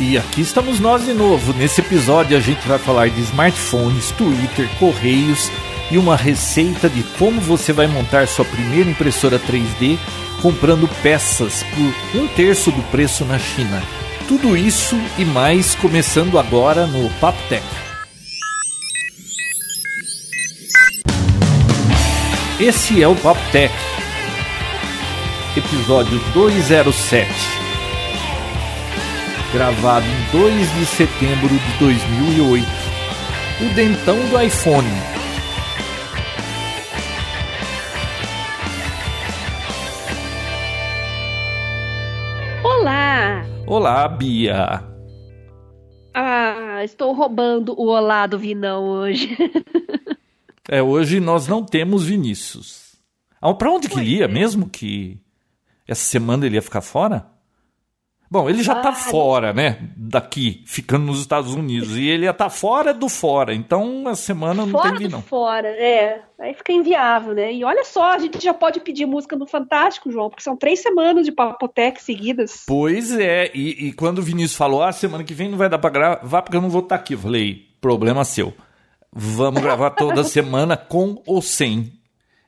E aqui estamos nós de novo. Nesse episódio a gente vai falar de smartphones, Twitter, correios e uma receita de como você vai montar sua primeira impressora 3D comprando peças por um terço do preço na China. Tudo isso e mais começando agora no Papo Tech. Esse é o Papo Tech, episódio 207 gravado em 2 de setembro de 2008. O dentão do iPhone. Olá! Olá, Bia. Ah, estou roubando o olá do Vinão hoje. é, hoje nós não temos Vinícius. Ah, para onde que ele ia? É. Mesmo que essa semana ele ia ficar fora? Bom, ele já está fora, né? Daqui, ficando nos Estados Unidos. E ele já está fora do fora. Então, a semana não fora teve, não. Fora, é. Aí fica inviável, né? E olha só, a gente já pode pedir música no Fantástico, João, porque são três semanas de Papotec seguidas. Pois é. E, e quando o Vinícius falou, ah, semana que vem não vai dar para gravar porque eu não vou estar tá aqui. Eu falei, problema seu. Vamos gravar toda semana com ou sem.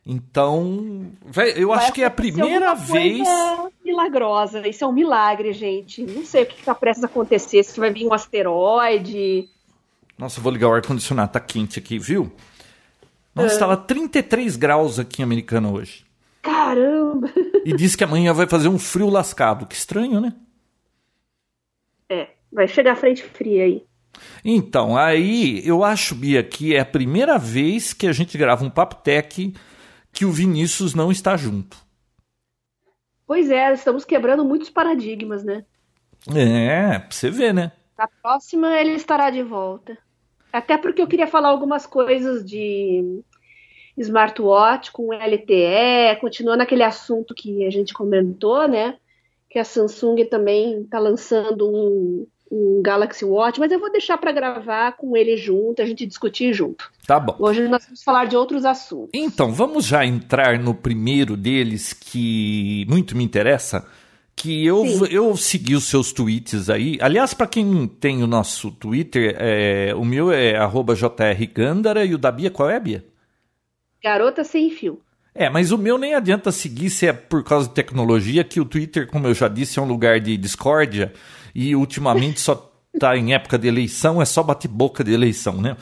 Então, eu acho que é a primeira vez. Milagrosa, isso é um milagre, gente. Não sei o que está prestes a acontecer, se vai vir um asteroide. Nossa, eu vou ligar o ar-condicionado, tá quente aqui, viu? Nossa, estava 33 graus aqui em Americana hoje. Caramba! E disse que amanhã vai fazer um frio lascado. Que estranho, né? É, vai chegar frente fria aí. Então, aí eu acho, Bia, que é a primeira vez que a gente grava um Papo Tech que o Vinícius não está junto. Pois é, estamos quebrando muitos paradigmas, né? É, pra você ver, né? Na próxima ele estará de volta. Até porque eu queria falar algumas coisas de smartwatch com LTE, continuando aquele assunto que a gente comentou, né? Que a Samsung também está lançando um um Galaxy Watch, mas eu vou deixar para gravar com ele junto, a gente discutir junto. Tá bom. Hoje nós vamos falar de outros assuntos. Então, vamos já entrar no primeiro deles que muito me interessa, que eu, eu segui os seus tweets aí. Aliás, para quem tem o nosso Twitter, é, o meu é @jrgandara e o da Bia qual é, Bia? Garota sem fio. É, mas o meu nem adianta seguir se é por causa de tecnologia, que o Twitter, como eu já disse, é um lugar de discórdia e ultimamente só tá em época de eleição, é só bate-boca de eleição, né?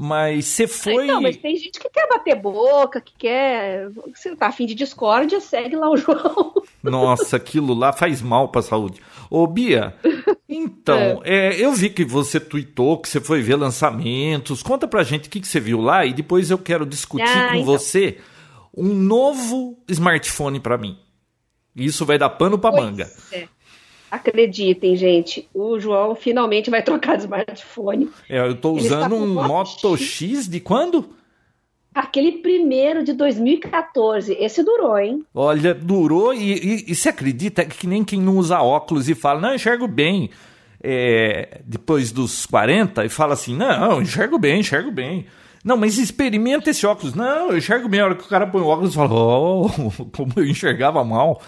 Mas você foi. Não, mas tem gente que quer bater boca, que quer. Você tá afim de discórdia, segue lá o João. Nossa, aquilo lá faz mal pra saúde. Ô, Bia, então, é. É, eu vi que você tweetou, que você foi ver lançamentos. Conta pra gente o que, que você viu lá e depois eu quero discutir ah, com então. você um novo smartphone para mim. Isso vai dar pano pra pois manga. É. Acreditem, gente, o João finalmente vai trocar de smartphone. É, eu estou usando um Moto X de quando? Aquele primeiro de 2014. Esse durou, hein? Olha, durou e, e, e você acredita que nem quem não usa óculos e fala, não, enxergo bem. É, depois dos 40 e fala assim, não, enxergo bem, enxergo bem. Não, mas experimenta esse óculos. Não, eu enxergo bem. A hora que o cara põe o óculos, fala, oh, como eu enxergava mal.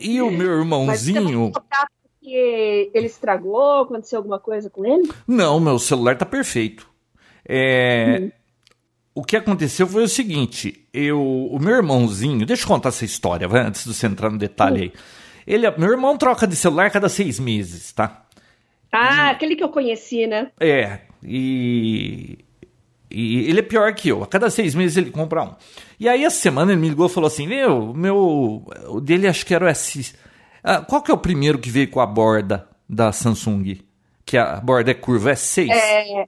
E o meu irmãozinho. porque ele estragou? Aconteceu alguma coisa com ele? Não, meu celular tá perfeito. É. Hum. O que aconteceu foi o seguinte: eu, o meu irmãozinho, deixa eu contar essa história, vai, antes de você entrar no detalhe hum. aí. Ele, meu irmão troca de celular cada seis meses, tá? Ah, e, aquele que eu conheci, né? É, e e ele é pior que eu. A cada seis meses ele compra um. E aí, essa semana, ele me ligou e falou assim: Meu, meu. O dele acho que era o S. Ah, qual que é o primeiro que veio com a borda da Samsung? Que a borda é curva? S6? É.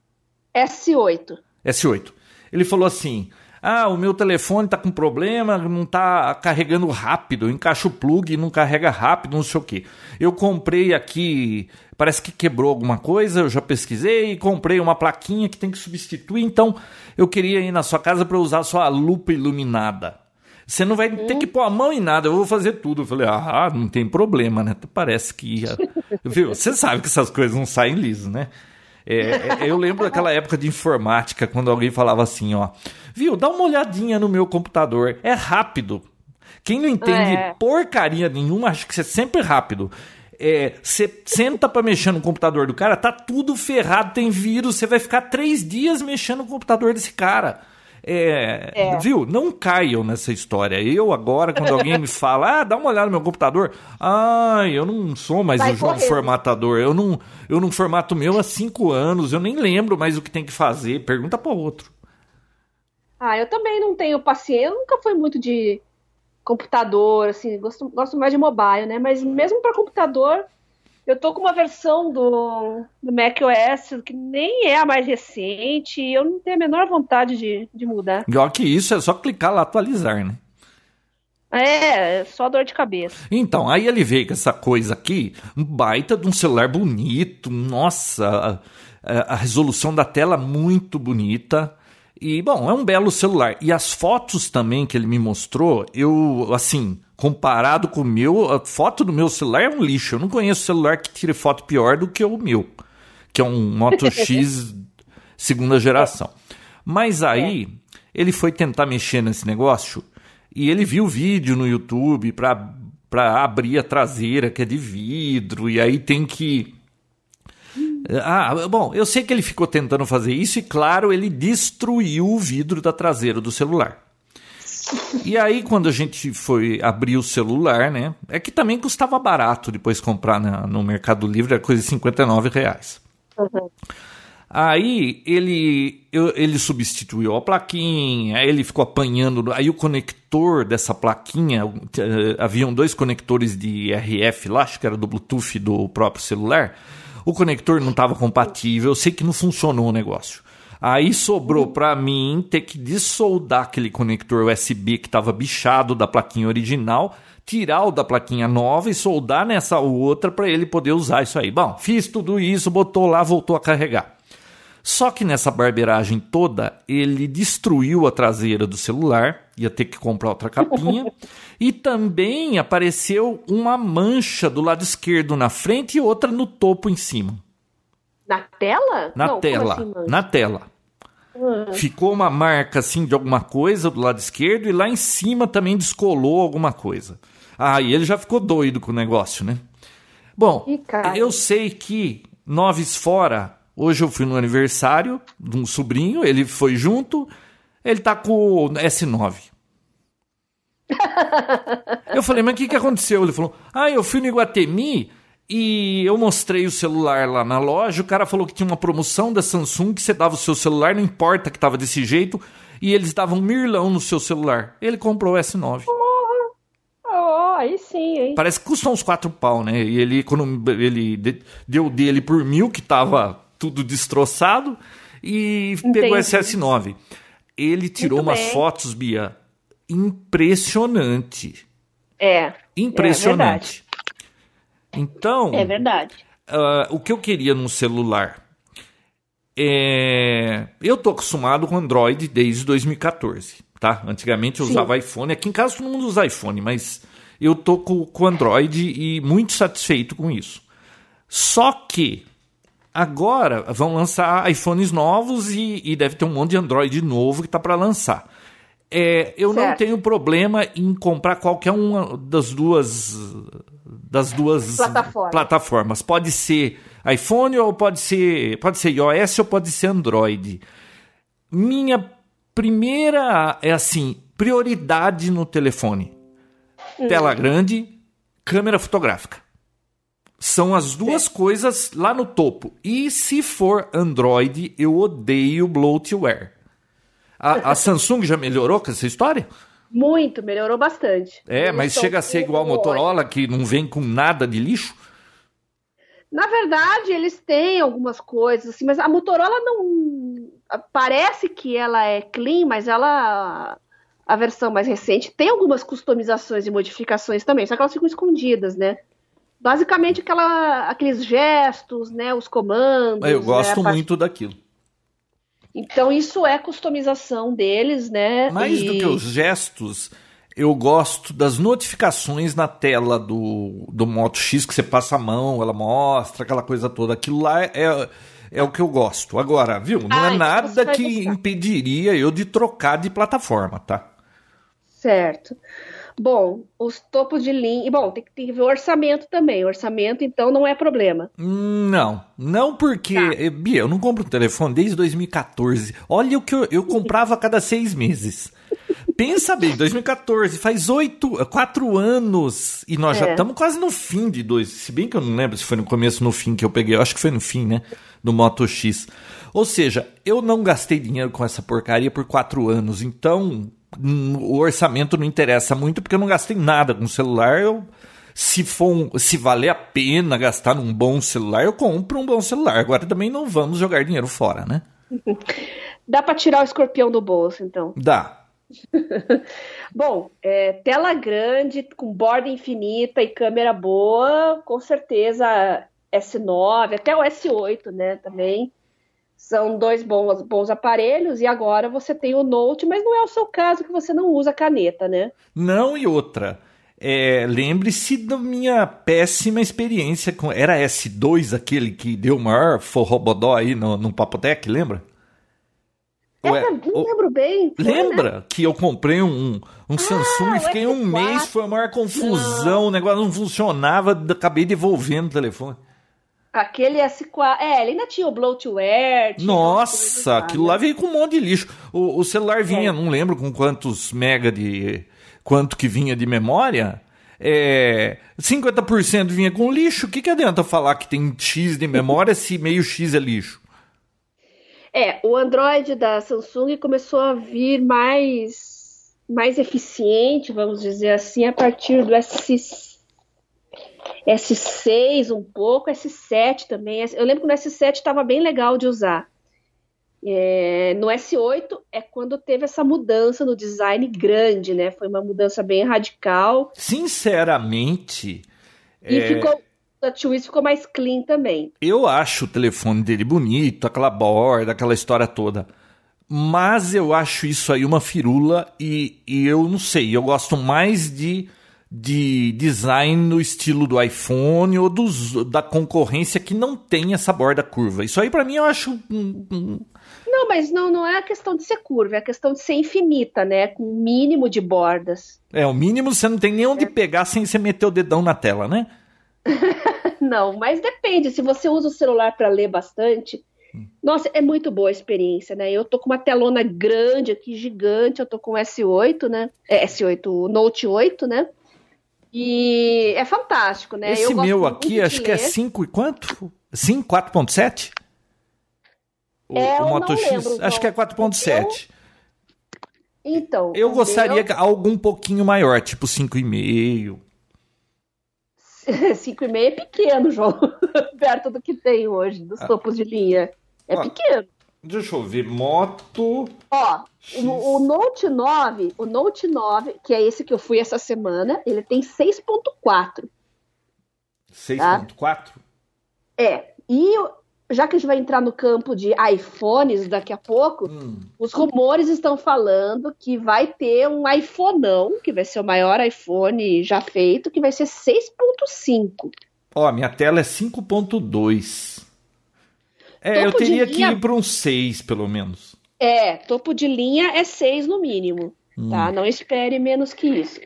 S8. S8. Ele falou assim: ah, o meu telefone tá com problema, não tá carregando rápido, encaixa o plug e não carrega rápido, não sei o que. Eu comprei aqui, parece que quebrou alguma coisa, eu já pesquisei e comprei uma plaquinha que tem que substituir, então eu queria ir na sua casa para usar a sua lupa iluminada. Você não vai ter que pôr a mão em nada, eu vou fazer tudo. Eu falei, ah, não tem problema, né? Parece que. Viu? Você sabe que essas coisas não saem liso, né? É, é, eu lembro daquela época de informática, quando alguém falava assim, ó, viu, dá uma olhadinha no meu computador, é rápido. Quem não entende é. porcaria nenhuma, acho que isso é sempre rápido. Você é, senta para mexer no computador do cara, tá tudo ferrado, tem vírus, você vai ficar três dias mexendo no computador desse cara. É, é. Viu? Não caiam nessa história. Eu agora, quando alguém me fala, ah, dá uma olhada no meu computador. Ah, eu não sou mais Vai um formatador. Eu não, eu não formato meu há cinco anos. Eu nem lembro mais o que tem que fazer. Pergunta para outro. Ah, eu também não tenho paciência. Eu nunca fui muito de computador, assim. Gosto, gosto mais de mobile, né? Mas mesmo para computador, eu tô com uma versão do, do macOS que nem é a mais recente e eu não tenho a menor vontade de, de mudar. Pior que isso, é só clicar lá atualizar, né? É, é só dor de cabeça. Então, aí ele veio com essa coisa aqui, um baita de um celular bonito, nossa, a, a resolução da tela muito bonita. E, bom, é um belo celular. E as fotos também que ele me mostrou, eu, assim, comparado com o meu, a foto do meu celular é um lixo. Eu não conheço celular que tire foto pior do que o meu, que é um Moto X segunda geração. Mas aí, é. ele foi tentar mexer nesse negócio e ele viu vídeo no YouTube para para abrir a traseira que é de vidro e aí tem que ah, bom, eu sei que ele ficou tentando fazer isso e, claro, ele destruiu o vidro da traseira do celular. E aí, quando a gente foi abrir o celular, né? É que também custava barato depois comprar na, no Mercado Livre, era coisa de 59 reais. Uhum. Aí ele, eu, ele substituiu a plaquinha, aí ele ficou apanhando. Aí o conector dessa plaquinha, eh, haviam dois conectores de RF lá, acho que era do Bluetooth do próprio celular o conector não estava compatível, eu sei que não funcionou o negócio. Aí sobrou para mim ter que dessoldar aquele conector USB que estava bichado da plaquinha original, tirar o da plaquinha nova e soldar nessa outra para ele poder usar isso aí. Bom, fiz tudo isso, botou lá, voltou a carregar. Só que nessa barbeiragem toda, ele destruiu a traseira do celular, ia ter que comprar outra capinha, e também apareceu uma mancha do lado esquerdo na frente e outra no topo em cima. Na tela? Na Não, tela, assim, na tela. Uhum. Ficou uma marca assim de alguma coisa do lado esquerdo e lá em cima também descolou alguma coisa. Ah, e ele já ficou doido com o negócio, né? Bom, eu sei que Noves Fora Hoje eu fui no aniversário de um sobrinho, ele foi junto, ele tá com o S9. eu falei, mas o que, que aconteceu? Ele falou, ah, eu fui no Iguatemi e eu mostrei o celular lá na loja, o cara falou que tinha uma promoção da Samsung que você dava o seu celular, não importa que tava desse jeito, e eles davam mirlão no seu celular. Ele comprou o S9. Oh, aí sim, hein? Parece que custou uns 4 pau, né? E ele, ele deu dele por mil, que tava tudo destroçado e Entendi. pegou esse S9. Ele tirou Muito umas bem. fotos, Bia, impressionante. É. Impressionante. É então. É verdade. Uh, o que eu queria num celular é. Eu tô acostumado com Android desde 2014, tá? Antigamente eu Sim. usava iPhone. Aqui em casa todo mundo usa iPhone, mas eu tô com, com Android e muito satisfeito com isso. Só que Agora vão lançar iPhones novos e, e deve ter um monte de Android novo que está para lançar. É, eu certo. não tenho problema em comprar qualquer uma das duas das duas Plataforma. plataformas. Pode ser iPhone ou pode ser pode ser iOS ou pode ser Android. Minha primeira é assim prioridade no telefone: hum. tela grande, câmera fotográfica. São as duas coisas lá no topo. E se for Android, eu odeio bloatware. A, a Samsung já melhorou com essa história? Muito, melhorou bastante. É, mas chega a ser igual a Motorola, que não vem com nada de lixo? Na verdade, eles têm algumas coisas, assim, mas a Motorola não. Parece que ela é clean, mas ela. A versão mais recente tem algumas customizações e modificações também, só que elas ficam escondidas, né? basicamente aquela, aqueles gestos, né, os comandos. Eu gosto né, muito daquilo. Então isso é customização deles, né? Mais e... do que os gestos, eu gosto das notificações na tela do, do Moto X que você passa a mão, ela mostra aquela coisa toda. Aquilo lá é, é o que eu gosto. Agora, viu? Não é nada que impediria eu de trocar de plataforma, tá? Certo. Bom, os topos de linha. Bom, tem, tem que ver o orçamento também. O orçamento, então, não é problema. Não, não porque. Tá. Eh, Bia, eu não compro um telefone desde 2014. Olha o que eu, eu comprava a cada seis meses. Pensa bem, 2014, faz oito, quatro anos e nós é. já estamos quase no fim de dois. Se bem que eu não lembro se foi no começo ou no fim que eu peguei, eu acho que foi no fim, né? Do Moto X. Ou seja, eu não gastei dinheiro com essa porcaria por quatro anos, então o orçamento não interessa muito porque eu não gastei nada com celular. Eu, se for um, se valer a pena gastar num bom celular, eu compro um bom celular. Agora também não vamos jogar dinheiro fora, né? Dá para tirar o escorpião do bolso, então. Dá. Bom, é, tela grande, com borda infinita e câmera boa, com certeza S9, até o S8, né, também. São dois bons, bons aparelhos e agora você tem o Note, mas não é o seu caso que você não usa caneta, né? Não, e outra. É, Lembre-se da minha péssima experiência com. Era S2 aquele que deu o maior forrobodó aí no, no Papotec, lembra? É, não lembro bem. Foi, lembra né? que eu comprei um, um ah, Samsung e fiquei um mês, foi a maior confusão, não. o negócio não funcionava, acabei devolvendo o telefone. Aquele S4. É, ele ainda tinha o bloatware. Tinha Nossa, aquilo lá veio com um monte de lixo. O, o celular vinha, é. não lembro com quantos mega de. quanto que vinha de memória. É, 50% vinha com lixo. O que, que adianta falar que tem X de memória se meio X é lixo? É, o Android da Samsung começou a vir mais, mais eficiente, vamos dizer assim, a partir do S S6 um pouco, S7 também. Eu lembro que no S7 estava bem legal de usar. É, no S8 é quando teve essa mudança no design grande, né? Foi uma mudança bem radical. Sinceramente. E é... ficou. A TWIS ficou mais clean também. Eu acho o telefone dele bonito, aquela borda, aquela história toda. Mas eu acho isso aí uma firula e, e eu não sei, eu gosto mais de de design no estilo do iPhone ou dos, da concorrência que não tem essa borda curva. Isso aí para mim eu acho. Não, mas não, não é a questão de ser curva, é a questão de ser infinita, né? Com um mínimo de bordas. É, o mínimo você não tem nem onde é. pegar sem você meter o dedão na tela, né? não, mas depende. Se você usa o celular para ler bastante. Nossa, é muito boa a experiência, né? Eu tô com uma telona grande aqui, gigante. Eu tô com o S8, né? É, S8, o Note 8, né? E é fantástico, né? Esse meu aqui, acho que é 5 e quanto? Sim, 4.7? O, é, o Moto X, lembro, acho que é 4.7. Então. Eu gostaria meu... algo um pouquinho maior, tipo 5,5. 5,5 é pequeno, João, perto do que tem hoje, dos ah. topos de linha. É pequeno. Deixa eu ver, moto. Ó, o, o, Note 9, o Note 9, que é esse que eu fui essa semana, ele tem 6.4. 6.4? Tá? É. E já que a gente vai entrar no campo de iPhones daqui a pouco, hum. os rumores estão falando que vai ter um iPhoneão, que vai ser o maior iPhone já feito, que vai ser 6.5. Ó, minha tela é 5.2. É, topo eu teria linha... que ir para um 6, pelo menos. É, topo de linha é 6 no mínimo, hum. tá? Não espere menos que isso.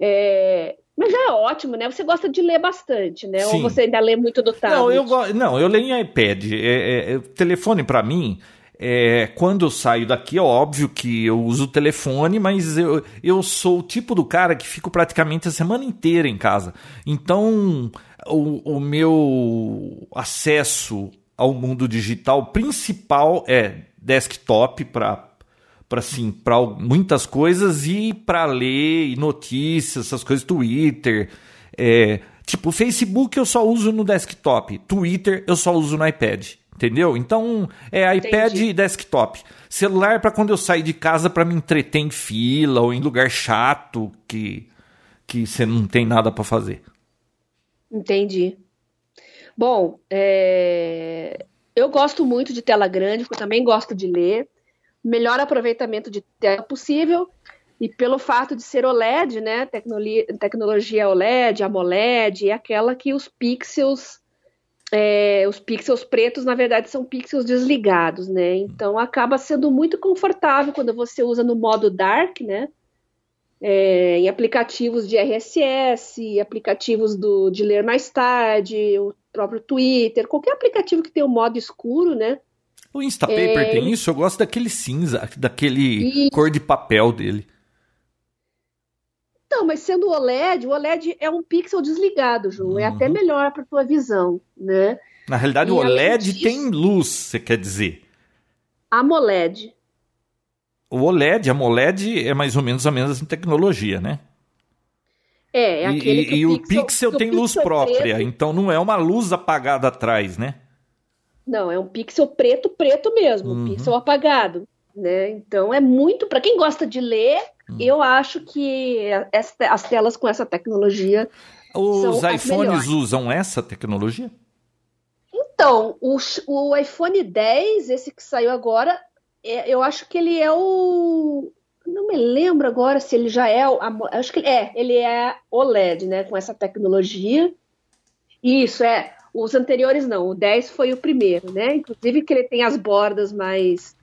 É... Mas é ótimo, né? Você gosta de ler bastante, né? Sim. Ou você ainda lê muito do tablet? Não, eu, go... Não, eu leio em iPad. É, é, é telefone para mim, é, quando eu saio daqui, é óbvio que eu uso o telefone, mas eu, eu sou o tipo do cara que fico praticamente a semana inteira em casa. Então, o, o meu acesso ao mundo digital principal é desktop para para assim, para muitas coisas e para ler e notícias, essas coisas, Twitter, é, tipo, Facebook eu só uso no desktop, Twitter eu só uso no iPad, entendeu? Então, é iPad Entendi. e desktop. Celular para quando eu sair de casa para me entreter em fila ou em lugar chato que que você não tem nada para fazer. Entendi. Bom, é... eu gosto muito de tela grande, porque eu também gosto de ler. Melhor aproveitamento de tela possível. E pelo fato de ser OLED, né, tecnologia, tecnologia OLED, AMOLED, é aquela que os pixels, é, os pixels pretos, na verdade, são pixels desligados, né? Então acaba sendo muito confortável quando você usa no modo dark, né? é, em aplicativos de RSS, aplicativos do, de ler mais tarde, o próprio Twitter, qualquer aplicativo que tenha o modo escuro, né? O Instapaper é... tem isso? Eu gosto daquele cinza, daquele e... cor de papel dele. Não, mas sendo OLED, o OLED é um pixel desligado, Ju. Uhum. É até uhum. melhor para tua visão, né? Na realidade, e o OLED disso, tem luz, você quer dizer? AMOLED. O OLED, a AMOLED é mais ou menos a mesma tecnologia, né? É, é aquele e, que e o pixel, pixel tem luz é própria, preto. então não é uma luz apagada atrás, né? Não, é um pixel preto, preto mesmo, uhum. um pixel apagado, né? Então é muito para quem gosta de ler, Hum. Eu acho que as telas com essa tecnologia. Os iPhones usam essa tecnologia? Então, o, o iPhone 10, esse que saiu agora, é, eu acho que ele é o. Não me lembro agora se ele já é. Acho que é, ele é OLED, né? Com essa tecnologia. Isso, é. Os anteriores não, o 10 foi o primeiro, né? Inclusive que ele tem as bordas mais,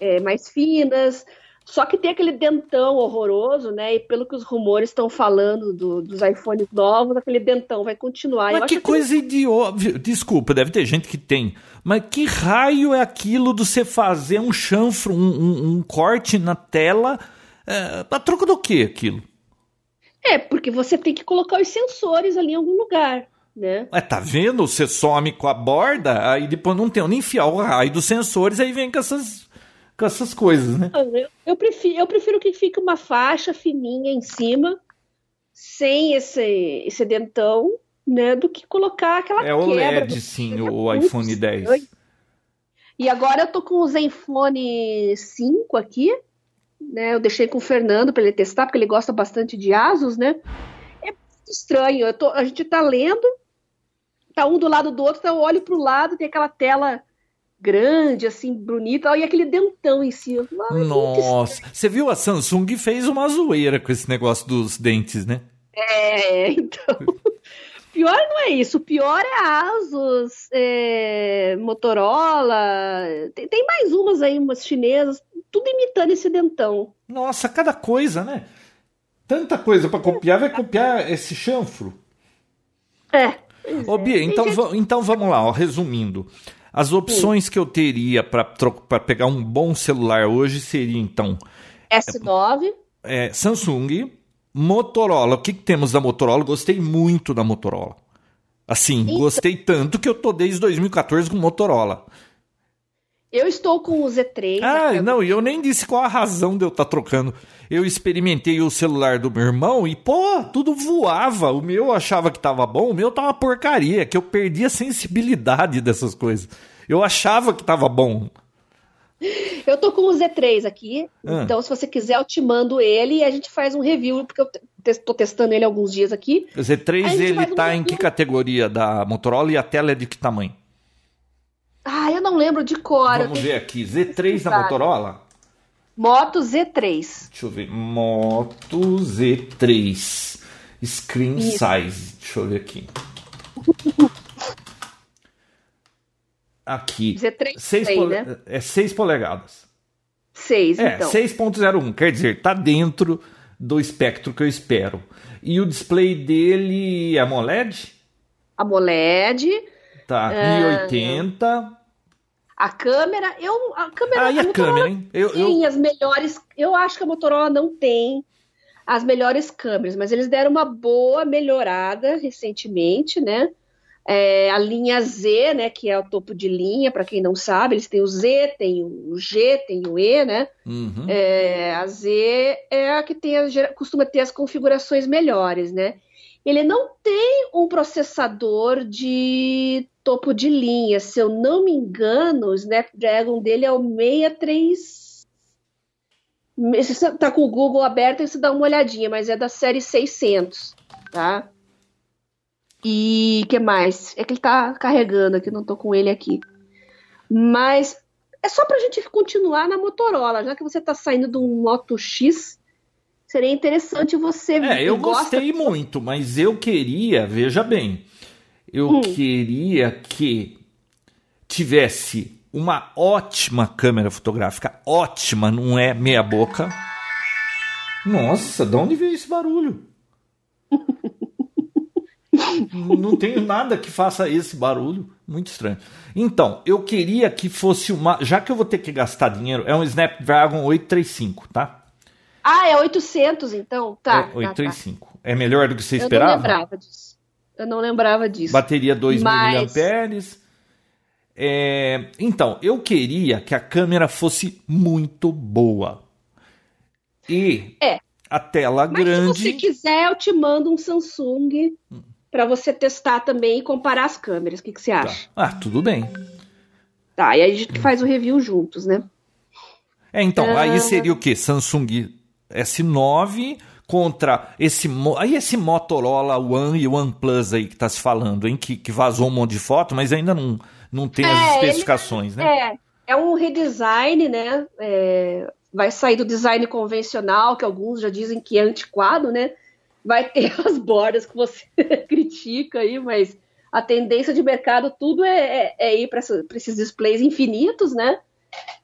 é, mais finas, só que tem aquele dentão horroroso, né? E pelo que os rumores estão falando do, dos iPhones novos, aquele dentão vai continuar. Mas que coisa que... idiota. Desculpa, deve ter gente que tem. Mas que raio é aquilo de você fazer um chanfro, um, um, um corte na tela? É, a troca do que aquilo? É, porque você tem que colocar os sensores ali em algum lugar. Né? É, tá vendo? Você some com a borda, aí depois não tem onde enfiar o raio dos sensores, aí vem com essas com essas coisas, né? Eu, eu, prefiro, eu prefiro que fique uma faixa fininha em cima, sem esse, esse dentão, né? Do que colocar aquela É o LED, sim, o iPhone 10. E agora eu tô com o Zenfone 5 aqui, né? Eu deixei com o Fernando para ele testar, porque ele gosta bastante de Asus, né? É estranho. Eu tô, a gente tá lendo, tá um do lado do outro, então eu olho pro lado, tem aquela tela grande, assim, bonita, e aquele dentão em cima. Ai, Nossa, você viu a Samsung fez uma zoeira com esse negócio dos dentes, né? É, então. pior não é isso, o pior é a Asus, é, Motorola, tem, tem, mais umas aí, umas chinesas, tudo imitando esse dentão. Nossa, cada coisa, né? Tanta coisa para copiar, vai copiar esse chanfro. É. Ô, Bia, então, gente... então vamos lá, ó, resumindo. As opções Sim. que eu teria para pegar um bom celular hoje seria então S9, é, Samsung, Motorola. O que, que, temos da Motorola? Gostei muito da Motorola. Assim, então, gostei tanto que eu tô desde 2014 com Motorola. Eu estou com o Z3. Ah, não, e eu nem disse qual a razão de eu estar tá trocando. Eu experimentei o celular do meu irmão e, pô, tudo voava. O meu eu achava que tava bom, o meu tava uma porcaria, que eu perdi a sensibilidade dessas coisas. Eu achava que tava bom. Eu tô com o Z3 aqui, ah. então se você quiser eu te mando ele e a gente faz um review, porque eu tô testando ele alguns dias aqui. O Z3 ele tá um em que categoria da Motorola e a tela é de que tamanho? Ah, eu não lembro de cor. Vamos ver aqui. Z3 da Motorola? Moto Z3. Deixa eu ver. Moto Z3. Screen Isso. size. Deixa eu ver aqui. Aqui. Z3 6 pole... né? É 6 polegadas. 6, é, então. 6.01. Quer dizer, tá dentro do espectro que eu espero. E o display dele é AMOLED? AMOLED. Tá, uh, 1080. A câmera, eu a câmera, ah, e a, a câmera, hein? Eu, tem eu... as melhores, eu acho que a Motorola não tem as melhores câmeras, mas eles deram uma boa melhorada recentemente, né? É, a linha Z, né, que é o topo de linha, para quem não sabe, eles têm o Z, tem o G, tem o E, né? Uhum. É, a Z é a que tem a, costuma ter as configurações melhores, né? Ele não tem um processador de topo de linha. Se eu não me engano, o Snapdragon dele é o 63. Se você tá com o Google aberto, você dá uma olhadinha, mas é da série 600, tá? E que mais? É que ele tá carregando aqui, não tô com ele aqui. Mas é só pra gente continuar na Motorola, já que você tá saindo de um Moto X, seria interessante você É, eu gostei muito, mas eu queria, veja bem, eu hum. queria que tivesse uma ótima câmera fotográfica, ótima, não é meia boca. Nossa, de onde veio esse barulho? Não tenho nada que faça esse barulho. Muito estranho. Então, eu queria que fosse uma. Já que eu vou ter que gastar dinheiro, é um Snapdragon 835, tá? Ah, é 800 então? Tá. É 835. Ah, tá. É melhor do que você esperava? Eu não lembrava disso. Eu não lembrava disso. Bateria 2 Mas... mAh. É... Então, eu queria que a câmera fosse muito boa. E é. a tela Mas grande. Se você quiser, eu te mando um Samsung para você testar também e comparar as câmeras. O que, que você tá. acha? Tá. Ah, tudo bem. Tá, e aí a gente faz o review juntos, né? É, então, ah. aí seria o quê? Samsung S9 contra esse aí esse Motorola One e OnePlus aí que tá se falando, hein? Que, que vazou um monte de foto, mas ainda não, não tem é, as especificações, ele, né? É, é um redesign, né? É, vai sair do design convencional, que alguns já dizem que é antiquado, né? vai ter as bordas que você critica aí, mas a tendência de mercado tudo é, é, é ir para esses displays infinitos, né?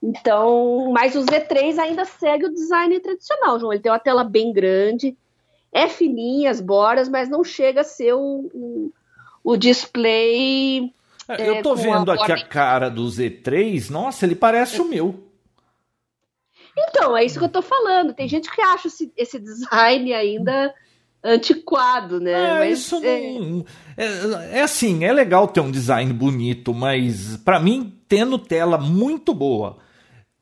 Então, mas o Z3 ainda segue o design tradicional, João. Ele tem uma tela bem grande, é fininha as bordas, mas não chega a ser o, o, o display. É, eu tô vendo a aqui a cara do Z3, nossa, ele parece é. o meu. Então, é isso que eu tô falando. Tem gente que acha esse, esse design ainda antiquado, né? É, mas, isso é... não. É, é, assim, é legal ter um design bonito, mas para mim, tendo tela muito boa,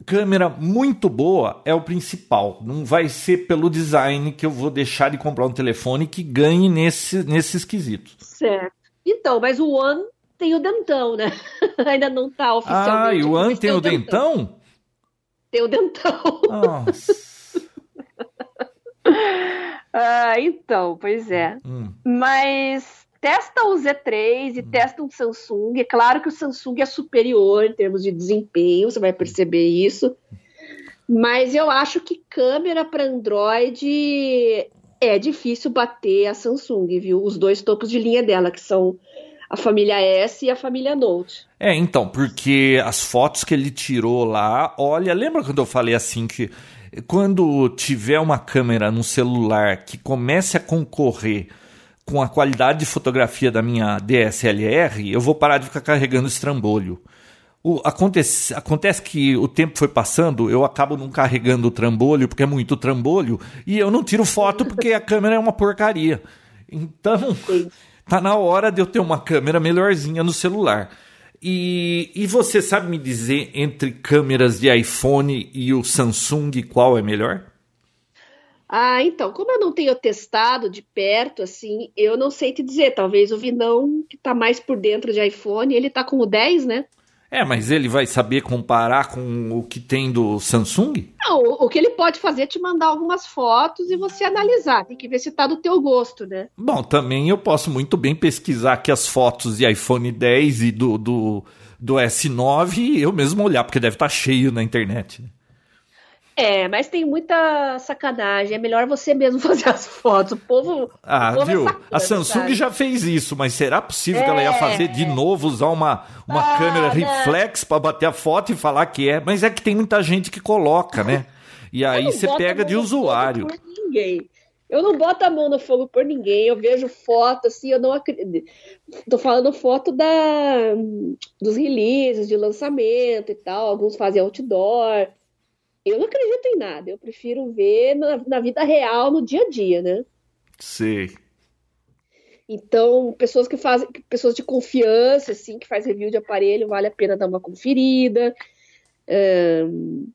câmera muito boa é o principal. Não vai ser pelo design que eu vou deixar de comprar um telefone que ganhe nesse, nesses quesitos. Certo. Então, mas o One tem o dentão, né? Ainda não tá oficialmente. Ah, e o One tem o dentão? dentão? Tem o dentão. Nossa. Ah, então, pois é. Hum. Mas testa o Z3 e hum. testa um Samsung. É claro que o Samsung é superior em termos de desempenho, você vai perceber isso. Mas eu acho que câmera para Android é difícil bater a Samsung, viu? Os dois topos de linha dela, que são a família S e a família Note. É, então, porque as fotos que ele tirou lá, olha, lembra quando eu falei assim que quando tiver uma câmera no celular que comece a concorrer com a qualidade de fotografia da minha DSLR, eu vou parar de ficar carregando estrambolho. O, acontece, acontece que o tempo foi passando, eu acabo não carregando o trambolho, porque é muito trambolho, e eu não tiro foto porque a câmera é uma porcaria. Então, tá na hora de eu ter uma câmera melhorzinha no celular. E, e você sabe me dizer entre câmeras de iPhone e o Samsung qual é melhor? Ah, então, como eu não tenho testado de perto, assim, eu não sei te dizer. Talvez o Vinão, que tá mais por dentro de iPhone, ele tá com o 10, né? É, mas ele vai saber comparar com o que tem do Samsung? Não, o, que ele pode fazer é te mandar algumas fotos e você analisar. Tem que ver se tá do teu gosto, né? Bom, também eu posso muito bem pesquisar aqui as fotos de iPhone 10 e do, do, do S9 e eu mesmo olhar, porque deve estar tá cheio na internet. Né? É, mas tem muita sacanagem. É melhor você mesmo fazer as fotos. O povo. Ah, o povo é viu? É sacana, a Samsung sabe? já fez isso, mas será possível é, que ela ia fazer de novo, usar uma, uma ah, câmera reflex para bater a foto e falar que é? Mas é que tem muita gente que coloca, né? E aí você pega de usuário. Ninguém. Eu não boto a mão no fogo por ninguém. Eu vejo foto assim, eu não acredito. Tô falando foto da dos releases de lançamento e tal. Alguns fazem outdoor. Eu não acredito em nada, eu prefiro ver na, na vida real, no dia a dia, né? Sei. Então, pessoas que fazem, pessoas de confiança, assim, que faz review de aparelho, vale a pena dar uma conferida. Um...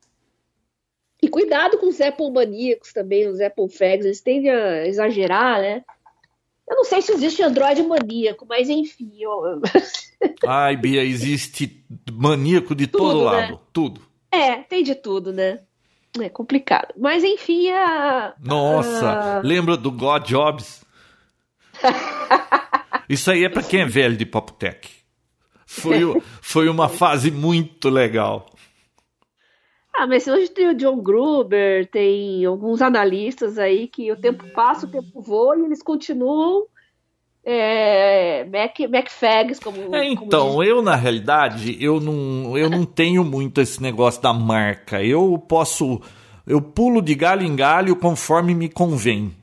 E cuidado com os Apple maníacos também, os Apple fags, eles tendem a exagerar, né? Eu não sei se existe Android maníaco, mas enfim. Eu... Ai, Bia, existe maníaco de tudo, todo né? lado, né? tudo. É, tem de tudo, né? É complicado. Mas enfim, a. Nossa, a... lembra do God Jobs? Isso aí é para quem é velho de Poptech. Foi, foi uma fase muito legal. Ah, mas hoje tem o John Gruber, tem alguns analistas aí que o tempo passa, o tempo voa e eles continuam é, Mac, MacFags, como. É, então, como eu, na realidade, eu não, eu não tenho muito esse negócio da marca. Eu posso eu pulo de galho em galho conforme me convém.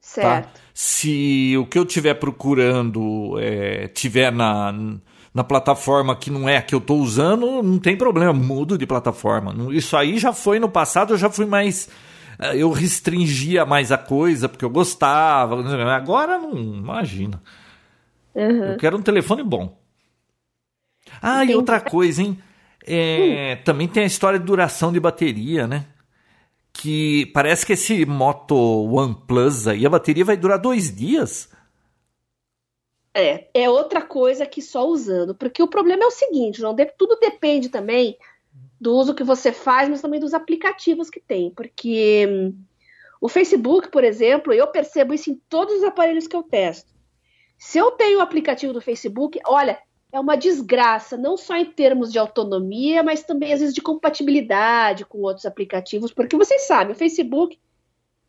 Certo. Tá? Se o que eu estiver procurando é, tiver na, na plataforma que não é a que eu estou usando, não tem problema, mudo de plataforma. Isso aí já foi no passado, eu já fui mais. Eh, eu restringia mais a coisa porque eu gostava. Agora não, imagina. Uhum. Eu quero um telefone bom. Ah, e outra coisa, hein? É, hum. Também tem a história de duração de bateria, né? Que parece que esse Moto One Plus aí, a bateria vai durar dois dias. É, é outra coisa que só usando. Porque o problema é o seguinte, João, tudo depende também do uso que você faz, mas também dos aplicativos que tem. Porque hum, o Facebook, por exemplo, eu percebo isso em todos os aparelhos que eu testo. Se eu tenho o aplicativo do Facebook, olha, é uma desgraça, não só em termos de autonomia, mas também às vezes de compatibilidade com outros aplicativos, porque vocês sabem, o Facebook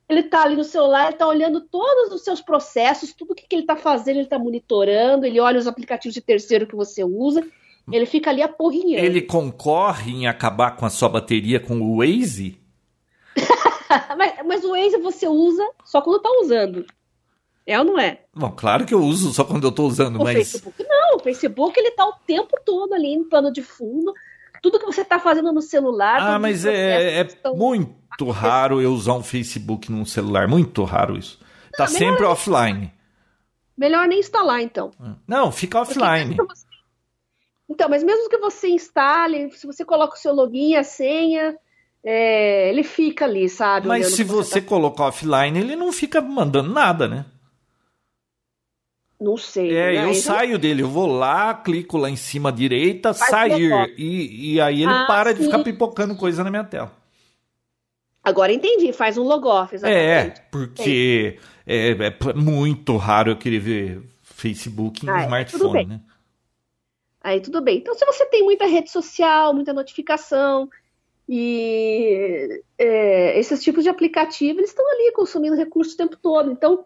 ele está ali no celular, ele está olhando todos os seus processos, tudo que, que ele está fazendo, ele está monitorando, ele olha os aplicativos de terceiro que você usa, ele fica ali apurrinhando. Ele concorre em acabar com a sua bateria com o Waze? mas, mas o Waze você usa só quando está usando. É ou não é? Bom, claro que eu uso só quando eu estou usando, o mas. Facebook não, o Facebook ele tá o tempo todo ali em plano de fundo. Tudo que você está fazendo no celular. Ah, mas é, é estão... muito raro eu usar um Facebook num celular. Muito raro isso. Tá não, sempre offline. Melhor nem instalar, então. Não, fica offline. Então, mas mesmo que você instale, se você coloca o seu login a senha, é, ele fica ali, sabe? Mas se você, você tá... colocar offline, ele não fica mandando nada, né? Não sei. É, né? eu saio dele, eu vou lá, clico lá em cima à direita, Faz sair. E, e aí ele ah, para sim. de ficar pipocando coisa na minha tela. Agora entendi, faz um logoff, exatamente. É, porque é, é, muito raro eu querer ver Facebook em ah, é, smartphone, né? Aí tudo bem. Então, se você tem muita rede social, muita notificação, e é, esses tipos de aplicativo, eles estão ali consumindo recursos o tempo todo. Então,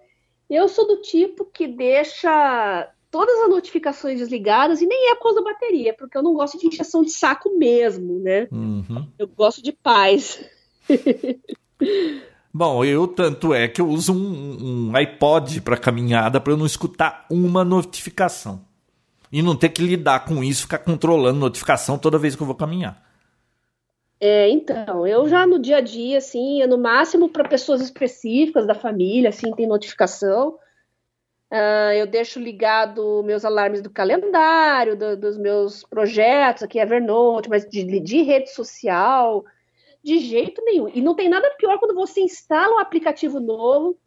eu sou do tipo que deixa todas as notificações desligadas e nem é por causa da bateria, porque eu não gosto de injeção de saco mesmo, né? Uhum. Eu gosto de paz. Bom, eu tanto é que eu uso um, um iPod para caminhada para eu não escutar uma notificação e não ter que lidar com isso, ficar controlando notificação toda vez que eu vou caminhar. É, então, eu já no dia a dia, assim, é no máximo para pessoas específicas da família, assim, tem notificação. Uh, eu deixo ligado meus alarmes do calendário, do, dos meus projetos aqui, Evernote, mas de, de, rede social, de jeito nenhum. E não tem nada pior quando você instala um aplicativo novo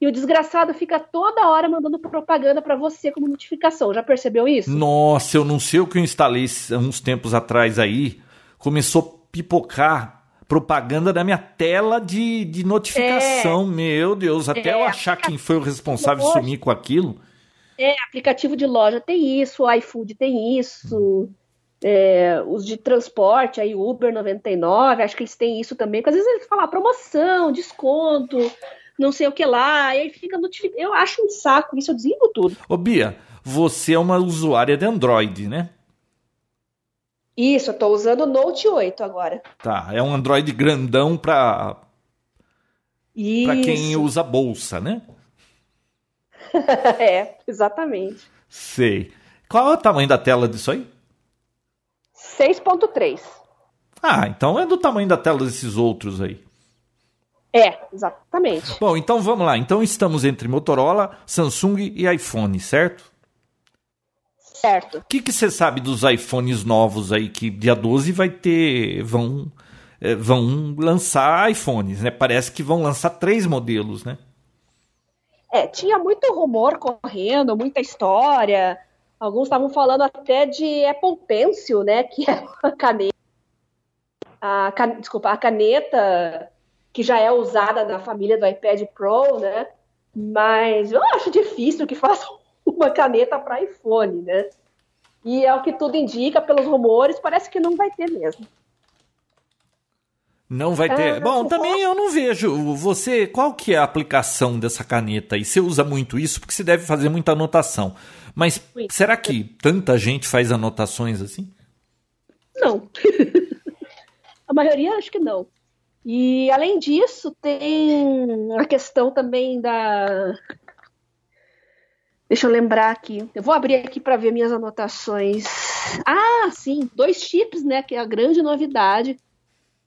e o desgraçado fica toda hora mandando propaganda para você como notificação. Já percebeu isso? Nossa, eu não sei o que eu instalei uns tempos atrás aí. Começou pipocar propaganda da minha tela de, de notificação. É. Meu Deus, até é. eu achar quem foi o responsável de sumir com aquilo. É, aplicativo de loja tem isso, o iFood tem isso. É, os de transporte, aí Uber 99, acho que eles têm isso também, porque às vezes eles falam ah, promoção, desconto, não sei o que lá, e aí fica notificado. Eu acho um saco isso, eu desligo tudo. Ô Bia, você é uma usuária de Android, né? Isso, eu tô usando o Note 8 agora. Tá, é um Android grandão para para quem usa bolsa, né? é, exatamente. Sei. Qual é o tamanho da tela disso aí? 6.3. Ah, então é do tamanho da tela desses outros aí. É, exatamente. Bom, então vamos lá. Então estamos entre Motorola, Samsung e iPhone, certo? Certo. O que, que você sabe dos iPhones novos aí que dia 12 vai ter. vão, é, vão lançar iPhones, né? Parece que vão lançar três modelos, né? É, tinha muito rumor correndo, muita história. Alguns estavam falando até de Apple Pencil, né? Que é uma caneta. A, can, desculpa, a caneta que já é usada na família do iPad Pro, né? Mas eu acho difícil que façam uma caneta para iPhone, né? E é o que tudo indica, pelos rumores, parece que não vai ter mesmo. Não vai ter. Ah, Bom, também eu não vejo. Você, qual que é a aplicação dessa caneta? E você usa muito isso porque você deve fazer muita anotação. Mas Sim. será que tanta gente faz anotações assim? Não. a maioria acho que não. E além disso, tem a questão também da. Deixa eu lembrar aqui. Eu vou abrir aqui para ver minhas anotações. Ah, sim, dois chips, né? Que é a grande novidade,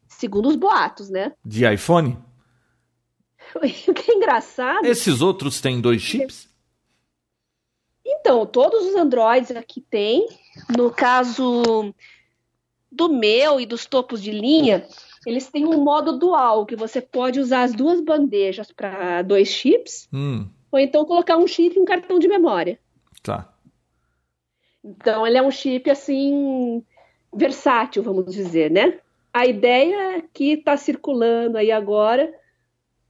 segundo os boatos, né? De iPhone? O que é engraçado. Esses outros têm dois chips? Então, todos os Androids aqui têm. No caso do meu e dos topos de linha, eles têm um modo dual, que você pode usar as duas bandejas para dois chips, hum. ou então colocar um chip e um cartão de memória. Tá. Então, ele é um chip assim versátil, vamos dizer, né? A ideia que está circulando aí agora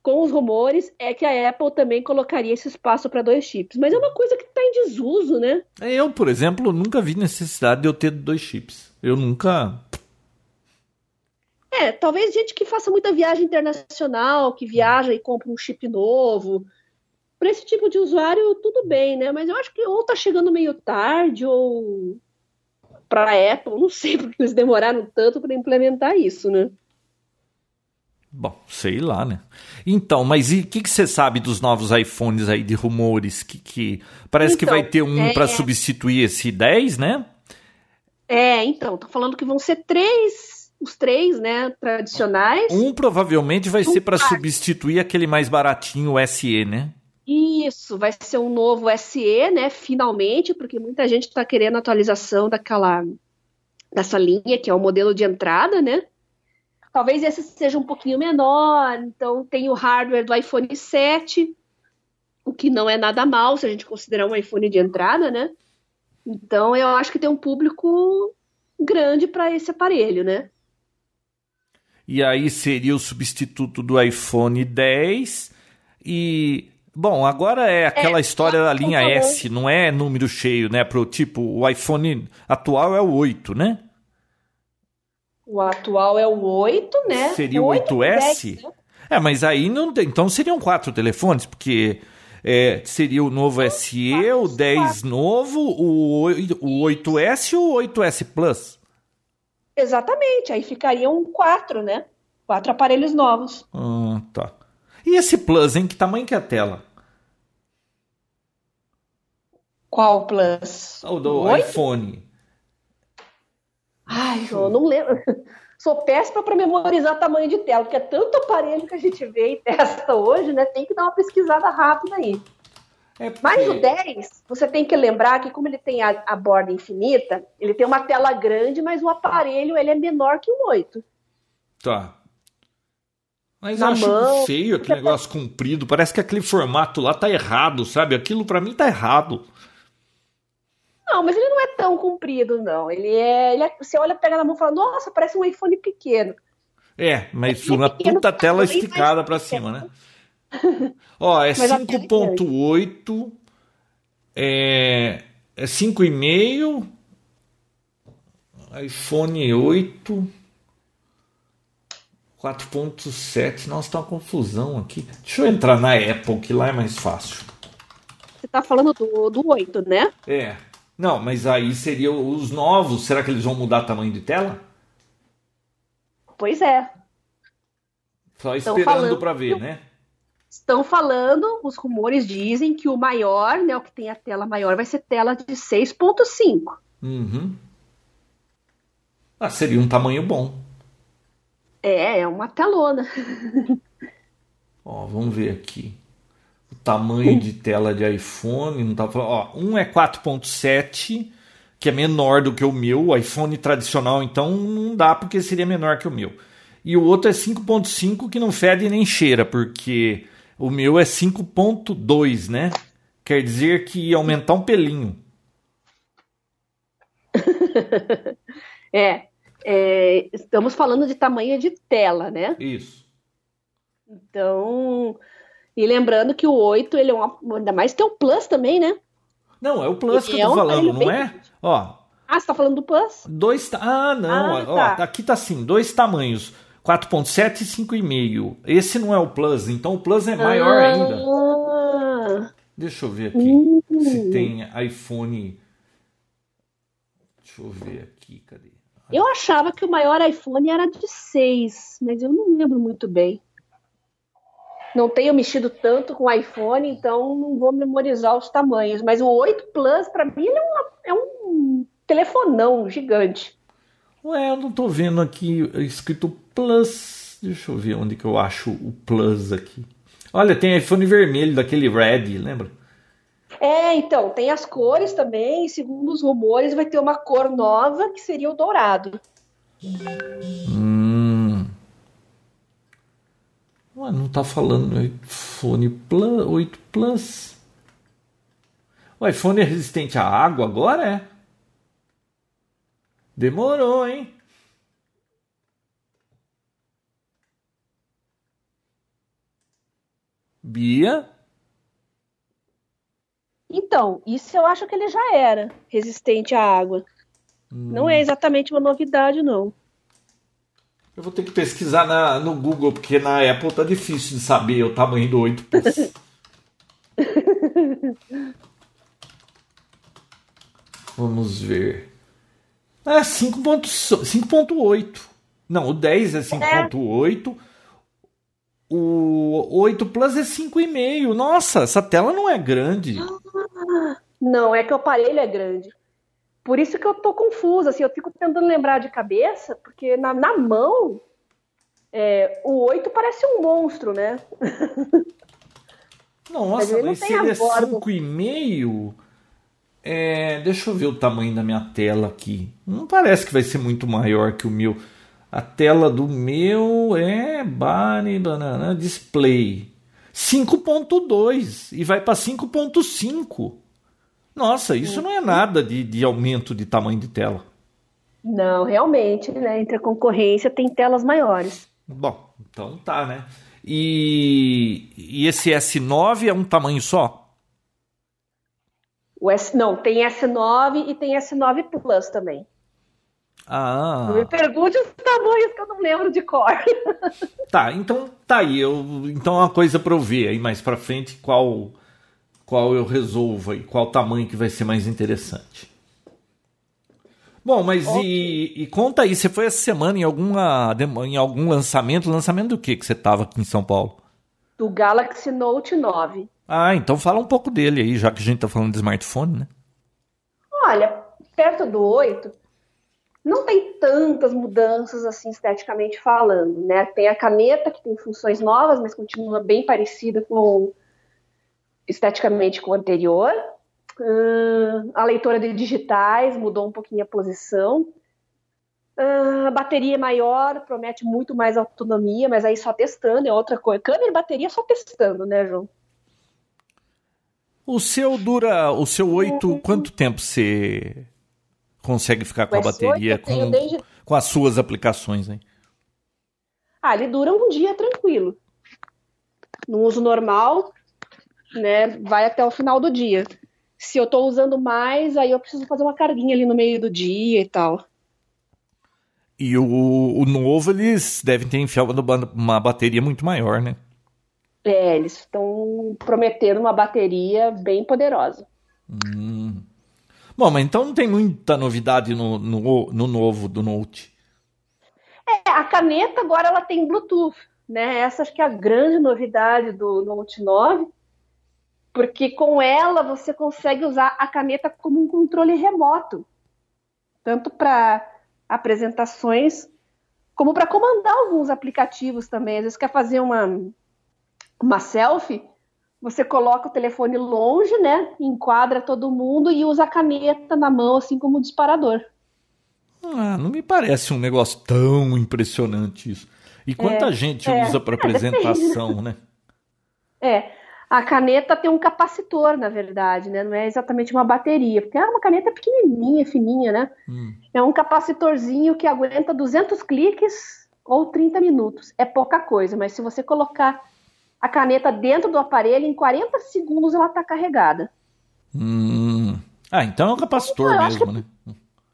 com os rumores é que a Apple também colocaria esse espaço para dois chips. Mas é uma coisa que está em desuso, né? Eu, por exemplo, nunca vi necessidade de eu ter dois chips. Eu nunca. É, talvez gente que faça muita viagem internacional, que viaja e compra um chip novo. Para esse tipo de usuário, tudo bem, né? Mas eu acho que ou tá chegando meio tarde, ou para a Apple, não sei porque eles demoraram tanto para implementar isso, né? Bom, sei lá, né? Então, mas e o que, que você sabe dos novos iPhones aí de rumores? Que, que parece então, que vai ter um é... para substituir esse 10, né? É, então, tô falando que vão ser três, os três, né, tradicionais. Um provavelmente vai um ser para substituir aquele mais baratinho, o SE, né? Isso, vai ser um novo SE, né, finalmente, porque muita gente está querendo atualização daquela dessa linha que é o modelo de entrada, né? Talvez esse seja um pouquinho menor, então tem o hardware do iPhone 7, o que não é nada mal se a gente considerar um iPhone de entrada, né? Então eu acho que tem um público grande para esse aparelho, né? E aí seria o substituto do iPhone 10 e Bom, agora é aquela é, história da linha S, não é número cheio, né? Pro tipo, o iPhone atual é o 8, né? O atual é o 8, né? Seria o 8S? 10, né? É, mas aí não então seriam quatro telefones, porque é, seria o novo SE, o 10 quatro. novo, o, o 8S e o 8S Plus. Exatamente, aí ficariam quatro, né? Quatro aparelhos novos. Ah, tá. E esse Plus, em que tamanho que é a tela? Qual Plus? O do o iPhone. Ai, eu não lembro. Sou péssima para memorizar tamanho de tela, porque é tanto aparelho que a gente vê e testa hoje, né? Tem que dar uma pesquisada rápida aí. É porque... Mas o 10, você tem que lembrar que como ele tem a, a, borda infinita, ele tem uma tela grande, mas o aparelho ele é menor que o 8. Tá. Mas Na eu acho mão, feio aquele negócio comprido. Parece que aquele formato lá tá errado, sabe? Aquilo para mim tá errado. Não, mas ele não é tão comprido, não. Ele é, ele é, Você olha, pega na mão e fala, nossa, parece um iPhone pequeno. É, mas uma puta tela esticada para cima, né? Ó, é 5.8, é, é 5,5, iPhone 8, 4.7. Nossa, tá uma confusão aqui. Deixa eu entrar na Apple, que lá é mais fácil. Você tá falando do, do 8, né? É. Não, mas aí seriam os novos. Será que eles vão mudar tamanho de tela? Pois é. Só esperando para ver, né? Estão falando, os rumores dizem que o maior, né, o que tem a tela maior, vai ser tela de 6.5. Uhum. Ah, seria um tamanho bom. É, é uma telona. Ó, vamos ver aqui o tamanho de tela de iPhone, não tava falando, ó, um é 4.7, que é menor do que o meu, o iPhone tradicional, então não dá porque seria menor que o meu. E o outro é 5.5 que não fede nem cheira, porque o meu é 5.2, né? Quer dizer que ia aumentar um pelinho. é, é, estamos falando de tamanho de tela, né? Isso. Então, e lembrando que o 8, ele é um. Ainda mais tem o Plus também, né? Não, é o Plus ele que eu tô é um falando, não é? Ó. Ah, você tá falando do Plus? Dois. Ah, não. Ah, ó, tá. aqui tá assim: dois tamanhos. 4.7 e 5,5. Esse não é o Plus, então o Plus é maior ah. ainda. Deixa eu ver aqui uh. se tem iPhone. Deixa eu ver aqui, cadê? Eu achava que o maior iPhone era de 6, mas eu não lembro muito bem. Não tenho mexido tanto com iPhone, então não vou memorizar os tamanhos. Mas o 8 Plus, para mim, é, uma, é um telefonão gigante. Ué, eu não tô vendo aqui escrito Plus. Deixa eu ver onde que eu acho o Plus aqui. Olha, tem iPhone vermelho daquele Red, lembra? É, então, tem as cores também. Segundo os rumores, vai ter uma cor nova que seria o dourado. Hum. Ué, não tá falando iPhone Plus, 8 Plus. O iPhone é resistente à água agora, é? Demorou, hein? Bia? Então, isso eu acho que ele já era resistente à água. Hum. Não é exatamente uma novidade, não. Eu vou ter que pesquisar na, no Google, porque na Apple tá difícil de saber o tamanho do 8 Plus. Vamos ver. É 5.8. Não, o 10 é 5.8. O 8 Plus é 5,5. Nossa, essa tela não é grande. Não, é que o aparelho é grande. Por isso que eu tô confusa, assim, eu fico tentando lembrar de cabeça, porque na, na mão é, o 8 parece um monstro, né? Nossa, mas se ele é 5,5. É, deixa eu ver o tamanho da minha tela aqui. Não parece que vai ser muito maior que o meu. A tela do meu é Bani Banana Display 5.2 e vai para 5.5. Nossa, isso não é nada de, de aumento de tamanho de tela. Não, realmente, né? Entre a concorrência tem telas maiores. Bom, então tá, né? E, e esse S9 é um tamanho só? O S, não, tem S9 e tem S9 Plus também. Ah. Não me pergunte os tamanhos que eu não lembro de cor. Tá, então tá aí. Eu, então é uma coisa para eu ver aí mais para frente qual qual eu resolvo e qual tamanho que vai ser mais interessante. Bom, mas okay. e, e, conta aí, você foi essa semana em alguma em algum lançamento? Lançamento do que que você estava aqui em São Paulo? Do Galaxy Note 9. Ah, então fala um pouco dele aí, já que a gente está falando de smartphone, né? Olha, perto do 8, não tem tantas mudanças assim esteticamente falando, né? Tem a caneta que tem funções novas, mas continua bem parecida com esteticamente com o anterior. Uh, a leitora de digitais mudou um pouquinho a posição. Uh, a bateria é maior, promete muito mais autonomia, mas aí só testando é outra coisa. Câmera e bateria só testando, né, João? O seu dura, o seu 8, quanto tempo você consegue ficar com a bateria com, desde... com as suas aplicações, hein? Ah, ele dura um dia tranquilo. No uso normal, né, vai até o final do dia. Se eu estou usando mais, aí eu preciso fazer uma carguinha ali no meio do dia e tal. E o, o novo, eles devem ter enfiado uma bateria muito maior, né? É, eles estão prometendo uma bateria bem poderosa. Hum. Bom, mas então não tem muita novidade no, no, no novo do Note. É, a caneta agora ela tem Bluetooth, né? Essa acho que é a grande novidade do Note 9, porque com ela você consegue usar a caneta como um controle remoto, tanto para apresentações como para comandar alguns aplicativos também. Às vezes quer fazer uma, uma selfie, você coloca o telefone longe, né? Enquadra todo mundo e usa a caneta na mão, assim como disparador. Ah, não me parece um negócio tão impressionante isso. E quanta é, gente é, usa para apresentação, né? É. A caneta tem um capacitor, na verdade, né? Não é exatamente uma bateria, porque é uma caneta pequenininha, fininha, né? Hum. É um capacitorzinho que aguenta 200 cliques ou 30 minutos. É pouca coisa, mas se você colocar a caneta dentro do aparelho, em 40 segundos ela está carregada. Hum. Ah, então é um capacitor então, mesmo, né?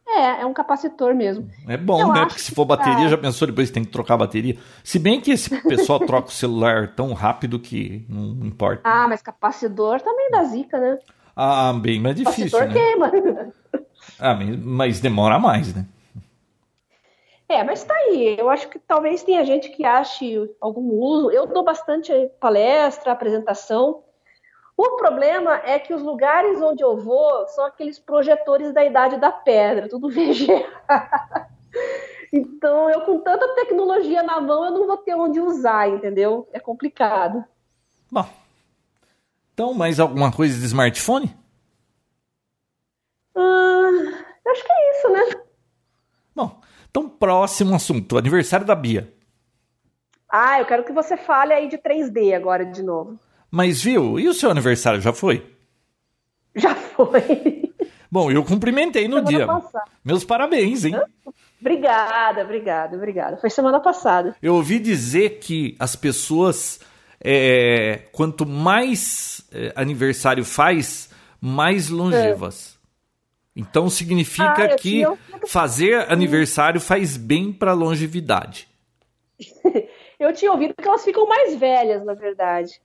É, é um capacitor mesmo. É bom, eu né? Porque se for bateria, já pensou depois tem que trocar a bateria. Se bem que esse pessoal troca o celular tão rápido que não importa. Ah, mas capacitor também dá zica, né? Ah, bem mais difícil, capacitor né? queima. Ah, mas demora mais, né? É, mas tá aí. Eu acho que talvez tenha gente que ache algum uso. Eu dou bastante palestra, apresentação. O problema é que os lugares onde eu vou são aqueles projetores da idade da pedra, tudo VGA. então, eu com tanta tecnologia na mão, eu não vou ter onde usar, entendeu? É complicado. Bom. Então, mais alguma coisa de smartphone? Hum, acho que é isso, né? Bom, então próximo assunto, aniversário da Bia. Ah, eu quero que você fale aí de 3D agora de novo. Mas viu, e o seu aniversário já foi? Já foi. Bom, eu cumprimentei no semana dia. Passada. Meus parabéns, hein? Obrigada, obrigada, obrigada. Foi semana passada. Eu ouvi dizer que as pessoas, é, quanto mais é, aniversário faz, mais longevas. É. Então significa ah, que fazer aniversário faz bem para longevidade. eu tinha ouvido que elas ficam mais velhas, na verdade.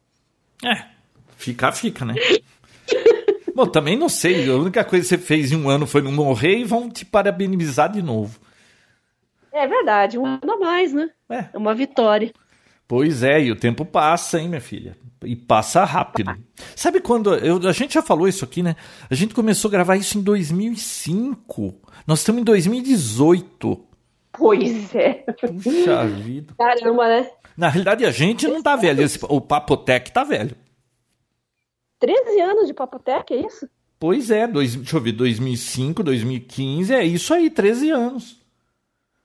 É, ficar, fica, né? Bom, também não sei. A única coisa que você fez em um ano foi não morrer e vão te parabenizar de novo. É verdade, um ano a mais, né? É. é uma vitória. Pois é, e o tempo passa, hein, minha filha? E passa rápido. Sabe quando. Eu, a gente já falou isso aqui, né? A gente começou a gravar isso em 2005. Nós estamos em 2018. Pois é. Puxa vida. Caramba, né? Na realidade, a gente não tá velho. Esse, o Papotec tá velho. 13 anos de Papotec, é isso? Pois é, dois, deixa eu ver, 2005, 2015, é isso aí, 13 anos.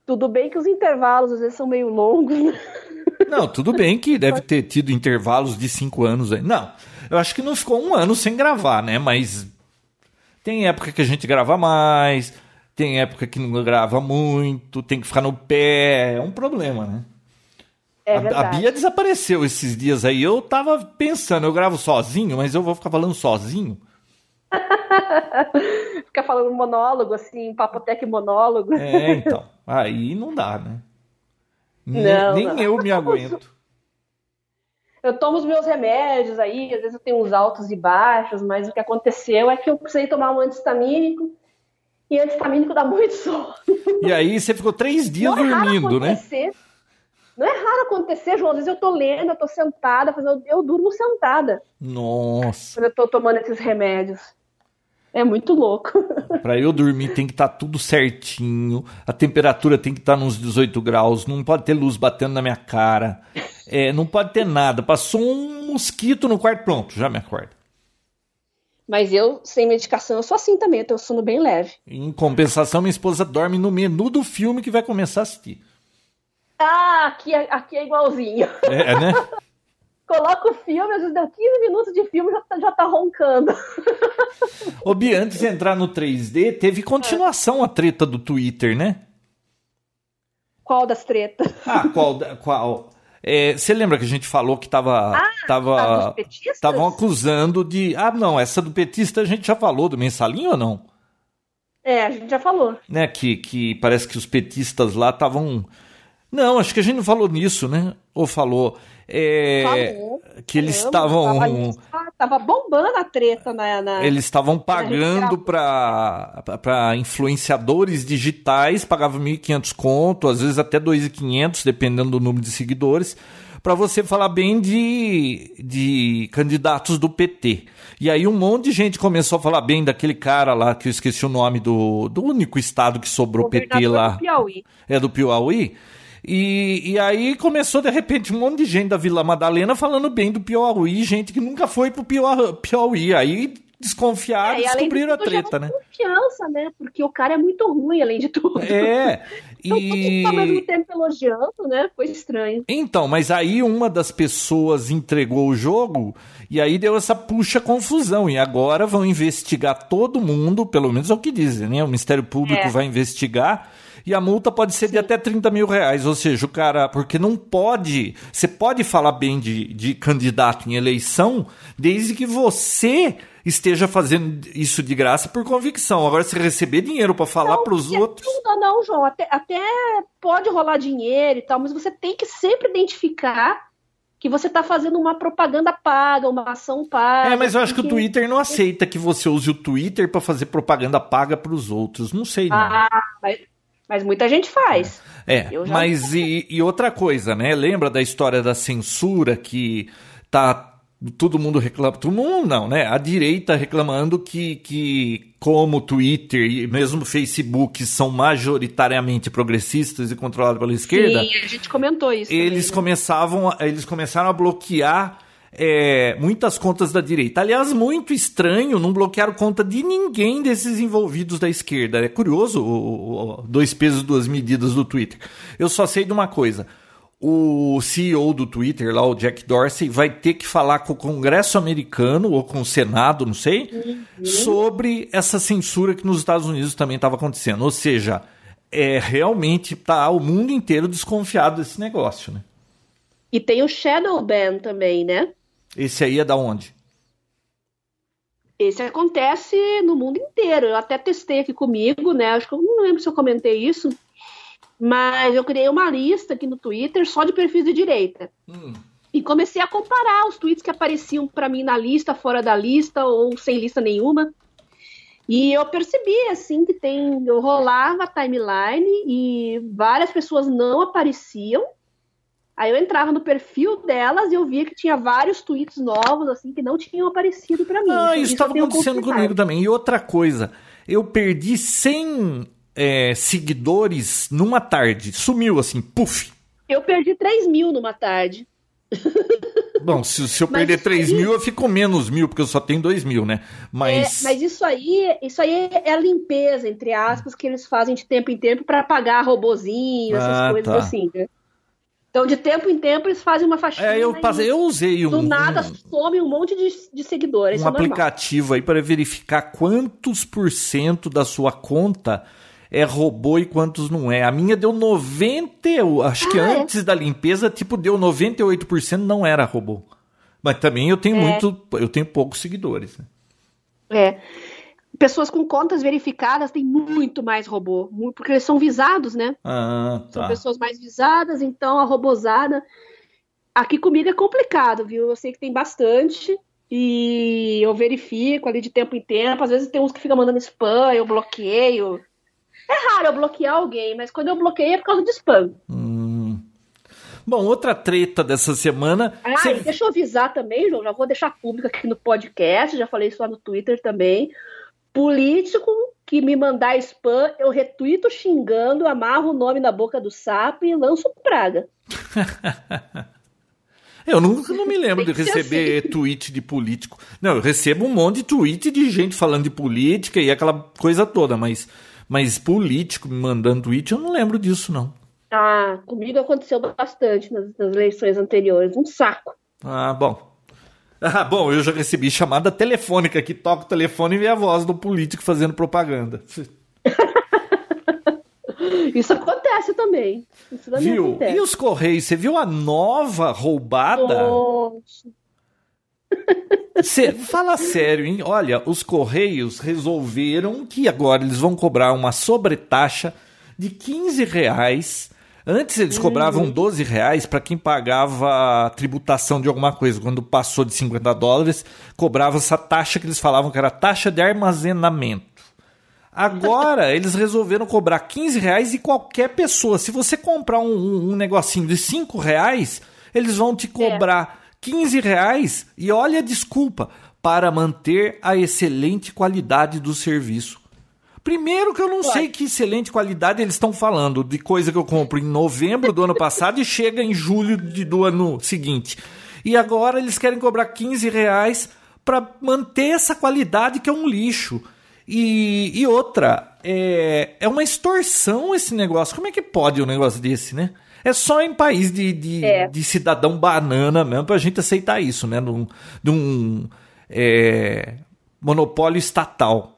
Tudo bem que os intervalos às vezes são meio longos, né? Não, tudo bem que deve ter tido intervalos de 5 anos aí. Não, eu acho que não ficou um ano sem gravar, né? Mas tem época que a gente grava mais, tem época que não grava muito, tem que ficar no pé, é um problema, né? É a, a, Bia desapareceu esses dias aí. Eu tava pensando, eu gravo sozinho, mas eu vou ficar falando sozinho. Ficar falando monólogo, assim, papotec monólogo. É, então. Aí não dá, né? Não, nem, eu me aguento. Eu tomo os meus remédios aí, às vezes eu tenho uns altos e baixos, mas o que aconteceu é que eu precisei tomar um antistamínico e antistamínico dá muito sono. E aí você ficou três dias não é dormindo, né? Não é raro acontecer, João. Às vezes eu tô lendo, eu tô sentada, eu durmo sentada. Nossa. Quando eu tô tomando esses remédios. É muito louco. Para eu dormir tem que estar tá tudo certinho, a temperatura tem que estar tá nos 18 graus, não pode ter luz batendo na minha cara, é, não pode ter nada. Passou um mosquito no quarto, pronto, já me acorda. Mas eu, sem medicação, eu sou assim também, eu tenho sono bem leve. Em compensação, minha esposa dorme no menu do filme que vai começar a assistir. Ah, aqui é, aqui é igualzinho. É, né? Coloca o filme, às vezes deu 15 minutos de filme já tá, já tá roncando. Ô, Bia, antes de entrar no 3D, teve continuação a treta do Twitter, né? Qual das tretas? Ah, qual? qual? É, você lembra que a gente falou que tava. Ah, tava estavam acusando de. Ah, não, essa do petista a gente já falou, do mensalinho ou não? É, a gente já falou. Né, que, que parece que os petistas lá estavam não, acho que a gente não falou nisso, né? Ou falou. É, falou, que eles estavam. Tava, bombando a treta na. na eles estavam pagando para influenciadores digitais, pagavam 1.500 conto, às vezes até 2.500, dependendo do número de seguidores, para você falar bem de, de candidatos do PT. E aí um monte de gente começou a falar bem daquele cara lá, que eu esqueci o nome do, do único estado que sobrou PT lá. Do Piauí. É do Piauí? E, e aí começou, de repente, um monte de gente da Vila Madalena falando bem do Piauí, gente que nunca foi pro Piauí. Aí desconfiaram, é, descobriram a treta, né? confiança, né? Porque o cara é muito ruim, além de tudo. É. então, e... ao mesmo tempo elogiando, né? Foi estranho. Então, mas aí uma das pessoas entregou o jogo e aí deu essa puxa confusão. E agora vão investigar todo mundo, pelo menos é o que dizem, né? O Ministério Público é. vai investigar e a multa pode ser Sim. de até 30 mil reais. Ou seja, o cara. Porque não pode. Você pode falar bem de, de candidato em eleição desde que você esteja fazendo isso de graça por convicção. Agora, se receber dinheiro para falar para os outros. Não, não, João. Até, até pode rolar dinheiro e tal, mas você tem que sempre identificar que você está fazendo uma propaganda paga, uma ação paga. É, mas eu acho que, que o Twitter não aceita que você use o Twitter para fazer propaganda paga para os outros. Não sei, não. Ah, mas, mas muita gente faz. É, mas e, e, outra coisa, né? Lembra da história da censura que tá todo mundo reclama, todo mundo não, né? A direita reclamando que, que como Twitter e mesmo Facebook são majoritariamente progressistas e controlados pela esquerda. Sim, a gente comentou isso. Eles também, né? começavam, eles começaram a bloquear é, muitas contas da direita. Aliás, muito estranho, não bloquearam conta de ninguém desses envolvidos da esquerda. É curioso o, o dois pesos, duas medidas do Twitter. Eu só sei de uma coisa o CEO do Twitter, lá, o Jack Dorsey, vai ter que falar com o Congresso americano ou com o Senado, não sei, uhum. sobre essa censura que nos Estados Unidos também estava acontecendo. Ou seja, é realmente tá o mundo inteiro desconfiado desse negócio, né? E tem o Shadow Ban também, né? Esse aí é da onde? Esse acontece no mundo inteiro. Eu até testei aqui comigo, né? Acho que eu não lembro se eu comentei isso mas eu criei uma lista aqui no Twitter só de perfis de direita. Hum. E comecei a comparar os tweets que apareciam para mim na lista, fora da lista ou sem lista nenhuma. E eu percebi, assim, que tem. Eu rolava a timeline e várias pessoas não apareciam. Aí eu entrava no perfil delas e eu via que tinha vários tweets novos, assim, que não tinham aparecido para mim. Ah, isso estava acontecendo comigo também. E outra coisa, eu perdi 100 é, seguidores numa tarde. Sumiu assim, puf. Eu perdi 3 mil numa tarde. Bom, se, se eu mas perder 3 aí... mil, eu fico menos mil, porque eu só tenho 2 mil, né? Mas... É, mas isso aí, isso aí é a limpeza, entre aspas, que eles fazem de tempo em tempo para pagar robozinho, essas ah, coisas tá. assim, né? Então, de tempo em tempo, eles fazem uma faxina. É, eu, passei, eu usei um. Do nada um, some um monte de, de seguidores. Um é aplicativo aí para verificar quantos por cento da sua conta é robô e quantos não é. A minha deu 90, acho que ah, é? antes da limpeza, tipo, deu 98% não era robô. Mas também eu tenho é. muito, eu tenho poucos seguidores. Né? É. Pessoas com contas verificadas têm muito mais robô, porque eles são visados, né? Ah, tá. São pessoas mais visadas, então a robozada. Aqui comigo é complicado, viu? Eu sei que tem bastante e eu verifico ali de tempo em tempo. Às vezes tem uns que ficam mandando spam, eu bloqueio. É raro eu bloquear alguém, mas quando eu bloqueei é por causa de spam. Hum. Bom, outra treta dessa semana. Ah, cê... deixa eu avisar também, João. Já vou deixar público aqui no podcast, já falei isso lá no Twitter também. Político que me mandar spam, eu retuito xingando, amarro o nome na boca do sapo e lanço praga. Eu nunca não me lembro de receber assim. tweet de político. Não, eu recebo um monte de tweet de gente falando de política e aquela coisa toda, mas mas político me mandando tweet, eu não lembro disso, não. Ah, comigo aconteceu bastante nas, nas eleições anteriores. Um saco. Ah, bom. Ah, bom, eu já recebi chamada telefônica que toca o telefone e vê a voz do político fazendo propaganda. Isso acontece também. Isso também viu? Acontece. E os Correios? Você viu a nova roubada? Nossa. Cê, fala sério, hein? Olha, os Correios resolveram que agora eles vão cobrar uma sobretaxa de 15 reais. Antes eles cobravam 12 uhum. reais para quem pagava tributação de alguma coisa. Quando passou de 50 dólares, cobrava essa taxa que eles falavam que era taxa de armazenamento. Agora eles resolveram cobrar 15 reais e qualquer pessoa. Se você comprar um, um, um negocinho de 5 reais, eles vão te é. cobrar. É 15 reais e olha a desculpa para manter a excelente qualidade do serviço. Primeiro que eu não Ué. sei que excelente qualidade eles estão falando de coisa que eu compro em novembro do ano passado e chega em julho de, do ano seguinte. E agora eles querem cobrar 15 reais para manter essa qualidade que é um lixo. E, e outra, é, é uma extorsão esse negócio. Como é que pode um negócio desse, né? É só em país de, de, é. de cidadão banana mesmo pra gente aceitar isso, né? Num, num é, monopólio estatal.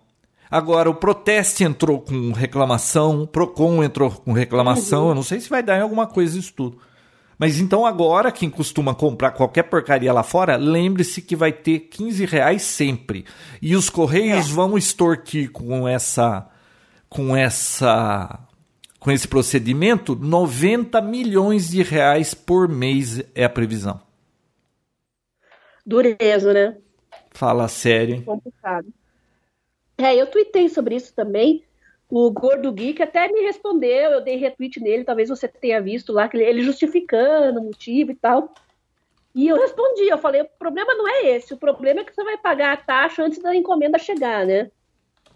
Agora, o Proteste entrou com reclamação, o Procon entrou com reclamação. Uhum. Eu não sei se vai dar em alguma coisa isso tudo. Mas então agora, quem costuma comprar qualquer porcaria lá fora, lembre-se que vai ter 15 reais sempre. E os Correios é. vão extorquir com essa com essa com esse procedimento, 90 milhões de reais por mês é a previsão. Dureza, né? Fala sério, hein? Complicado. É, eu tuitei sobre isso também, O Gordo Geek até me respondeu, eu dei retweet nele, talvez você tenha visto lá, que ele justificando o motivo e tal. E eu respondi, eu falei, o problema não é esse, o problema é que você vai pagar a taxa antes da encomenda chegar, né?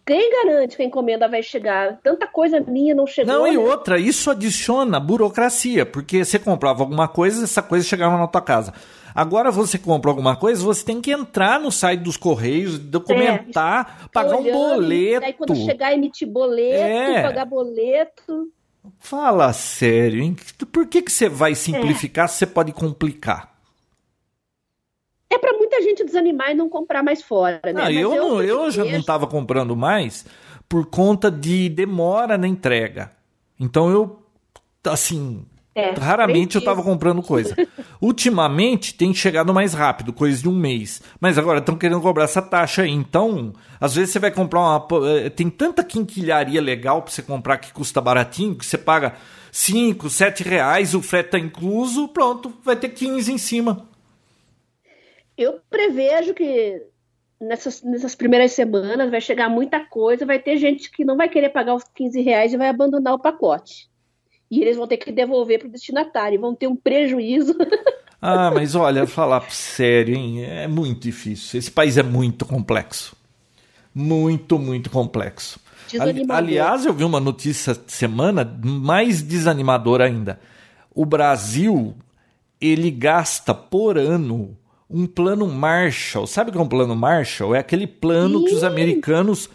Quem garante que a encomenda vai chegar? Tanta coisa minha não chegou. Não, e né? outra, isso adiciona burocracia, porque você comprava alguma coisa, essa coisa chegava na tua casa. Agora você compra alguma coisa, você tem que entrar no site dos Correios, documentar, é, pagar olhando, um boleto. Aí quando chegar, emitir boleto, é. pagar boleto. Fala sério, hein? Por que, que você vai simplificar é. se você pode complicar? É para muita gente desanimar e não comprar mais fora, né? Não, eu, eu, eu já não estava comprando mais por conta de demora na entrega. Então eu, assim, é, Raramente eu estava comprando coisa. Ultimamente tem chegado mais rápido, coisa de um mês. Mas agora estão querendo cobrar essa taxa aí. Então, às vezes você vai comprar uma. Eh, tem tanta quinquilharia legal para você comprar que custa baratinho, que você paga 5, 7 reais, o frete está incluso, pronto, vai ter 15 em cima. Eu prevejo que nessas, nessas primeiras semanas vai chegar muita coisa, vai ter gente que não vai querer pagar os 15 reais e vai abandonar o pacote e eles vão ter que devolver para o destinatário, vão ter um prejuízo. Ah, mas olha, falar sério, hein? É muito difícil. Esse país é muito complexo. Muito, muito complexo. aliás, eu vi uma notícia semana mais desanimadora ainda. O Brasil, ele gasta por ano um plano Marshall. Sabe o que é um plano Marshall? É aquele plano Sim. que os americanos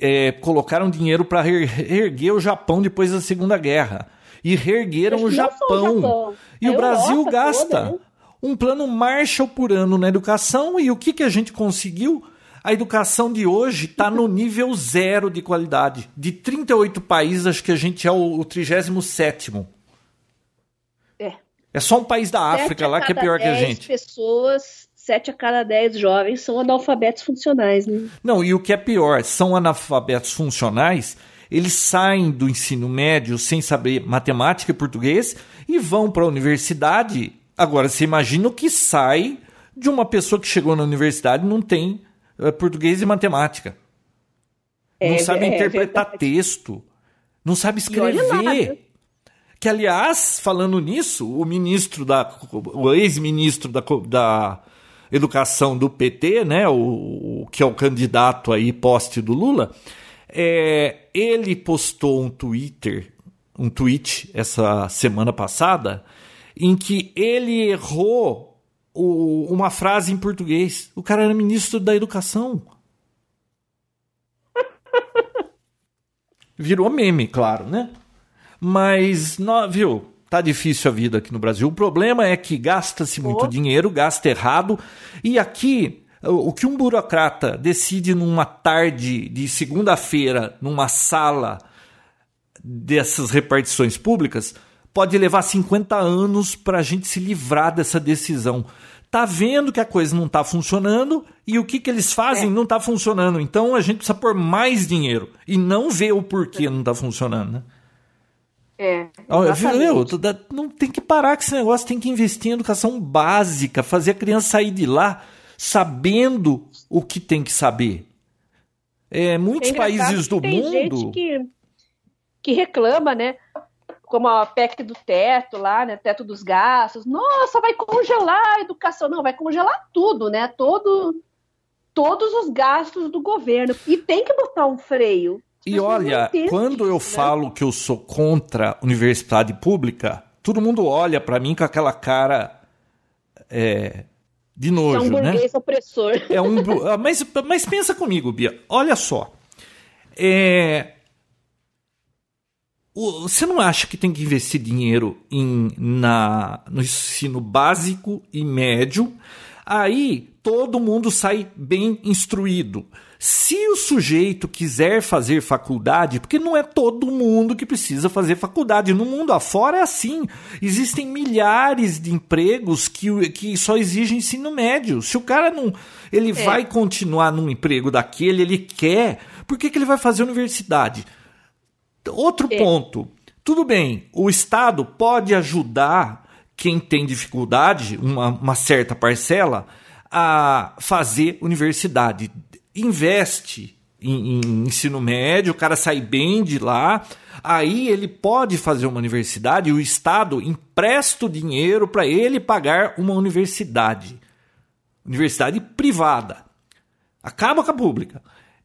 é, colocaram dinheiro para erguer o Japão depois da Segunda Guerra e reergueram o Japão. o Japão. E o Brasil gasta toda, né? um plano Marshall por ano na educação e o que, que a gente conseguiu? A educação de hoje está no nível zero de qualidade. De 38 países, acho que a gente é o, o 37. É. É só um país da África lá que é pior que a gente. pessoas, sete a cada dez jovens são analfabetos funcionais, né? Não, e o que é pior, são analfabetos funcionais eles saem do ensino médio sem saber matemática e português e vão para a universidade. Agora, você imagina o que sai de uma pessoa que chegou na universidade e não tem uh, português e matemática. É, não sabe é, interpretar é texto. Não sabe escrever. Que, aliás, falando nisso, o ministro da. o ex-ministro da, da Educação do PT, né? O, o, que é o candidato aí poste do Lula é, ele postou um Twitter, um tweet essa semana passada, em que ele errou o, uma frase em português. O cara era ministro da Educação. Virou meme, claro, né? Mas, não, viu, tá difícil a vida aqui no Brasil. O problema é que gasta-se muito oh. dinheiro, gasta errado. E aqui o que um burocrata decide numa tarde de segunda-feira, numa sala dessas repartições públicas, pode levar 50 anos para a gente se livrar dessa decisão. Tá vendo que a coisa não está funcionando e o que, que eles fazem é. não está funcionando. Então a gente precisa pôr mais dinheiro e não ver o porquê não está funcionando, né? É. Meu, não tem que parar com esse negócio, tem que investir em educação básica, fazer a criança sair de lá sabendo o que tem que saber. É, muitos é países do tem mundo. Gente que, que reclama, né? Como a PEC do teto lá, né? Teto dos gastos. Nossa, vai congelar a educação. Não, vai congelar tudo, né? Todo, todos os gastos do governo. E tem que botar um freio. E olha, quando eu né? falo que eu sou contra a universidade pública, todo mundo olha para mim com aquela cara é, de nojo, é um né? burguês né? opressor. É um, ah, mas, mas pensa comigo, Bia. Olha só. É, você não acha que tem que investir dinheiro em, na, no ensino básico e médio? Aí todo mundo sai bem instruído. Se o sujeito quiser fazer faculdade, porque não é todo mundo que precisa fazer faculdade, no mundo afora é assim. Existem milhares de empregos que, que só exigem ensino médio. Se o cara não. Ele é. vai continuar num emprego daquele, ele quer, por que, que ele vai fazer universidade? Outro é. ponto. Tudo bem, o Estado pode ajudar quem tem dificuldade, uma, uma certa parcela, a fazer universidade investe em, em ensino médio, o cara sai bem de lá, aí ele pode fazer uma universidade o Estado empresta o dinheiro para ele pagar uma universidade. Universidade privada. Acaba com a pública.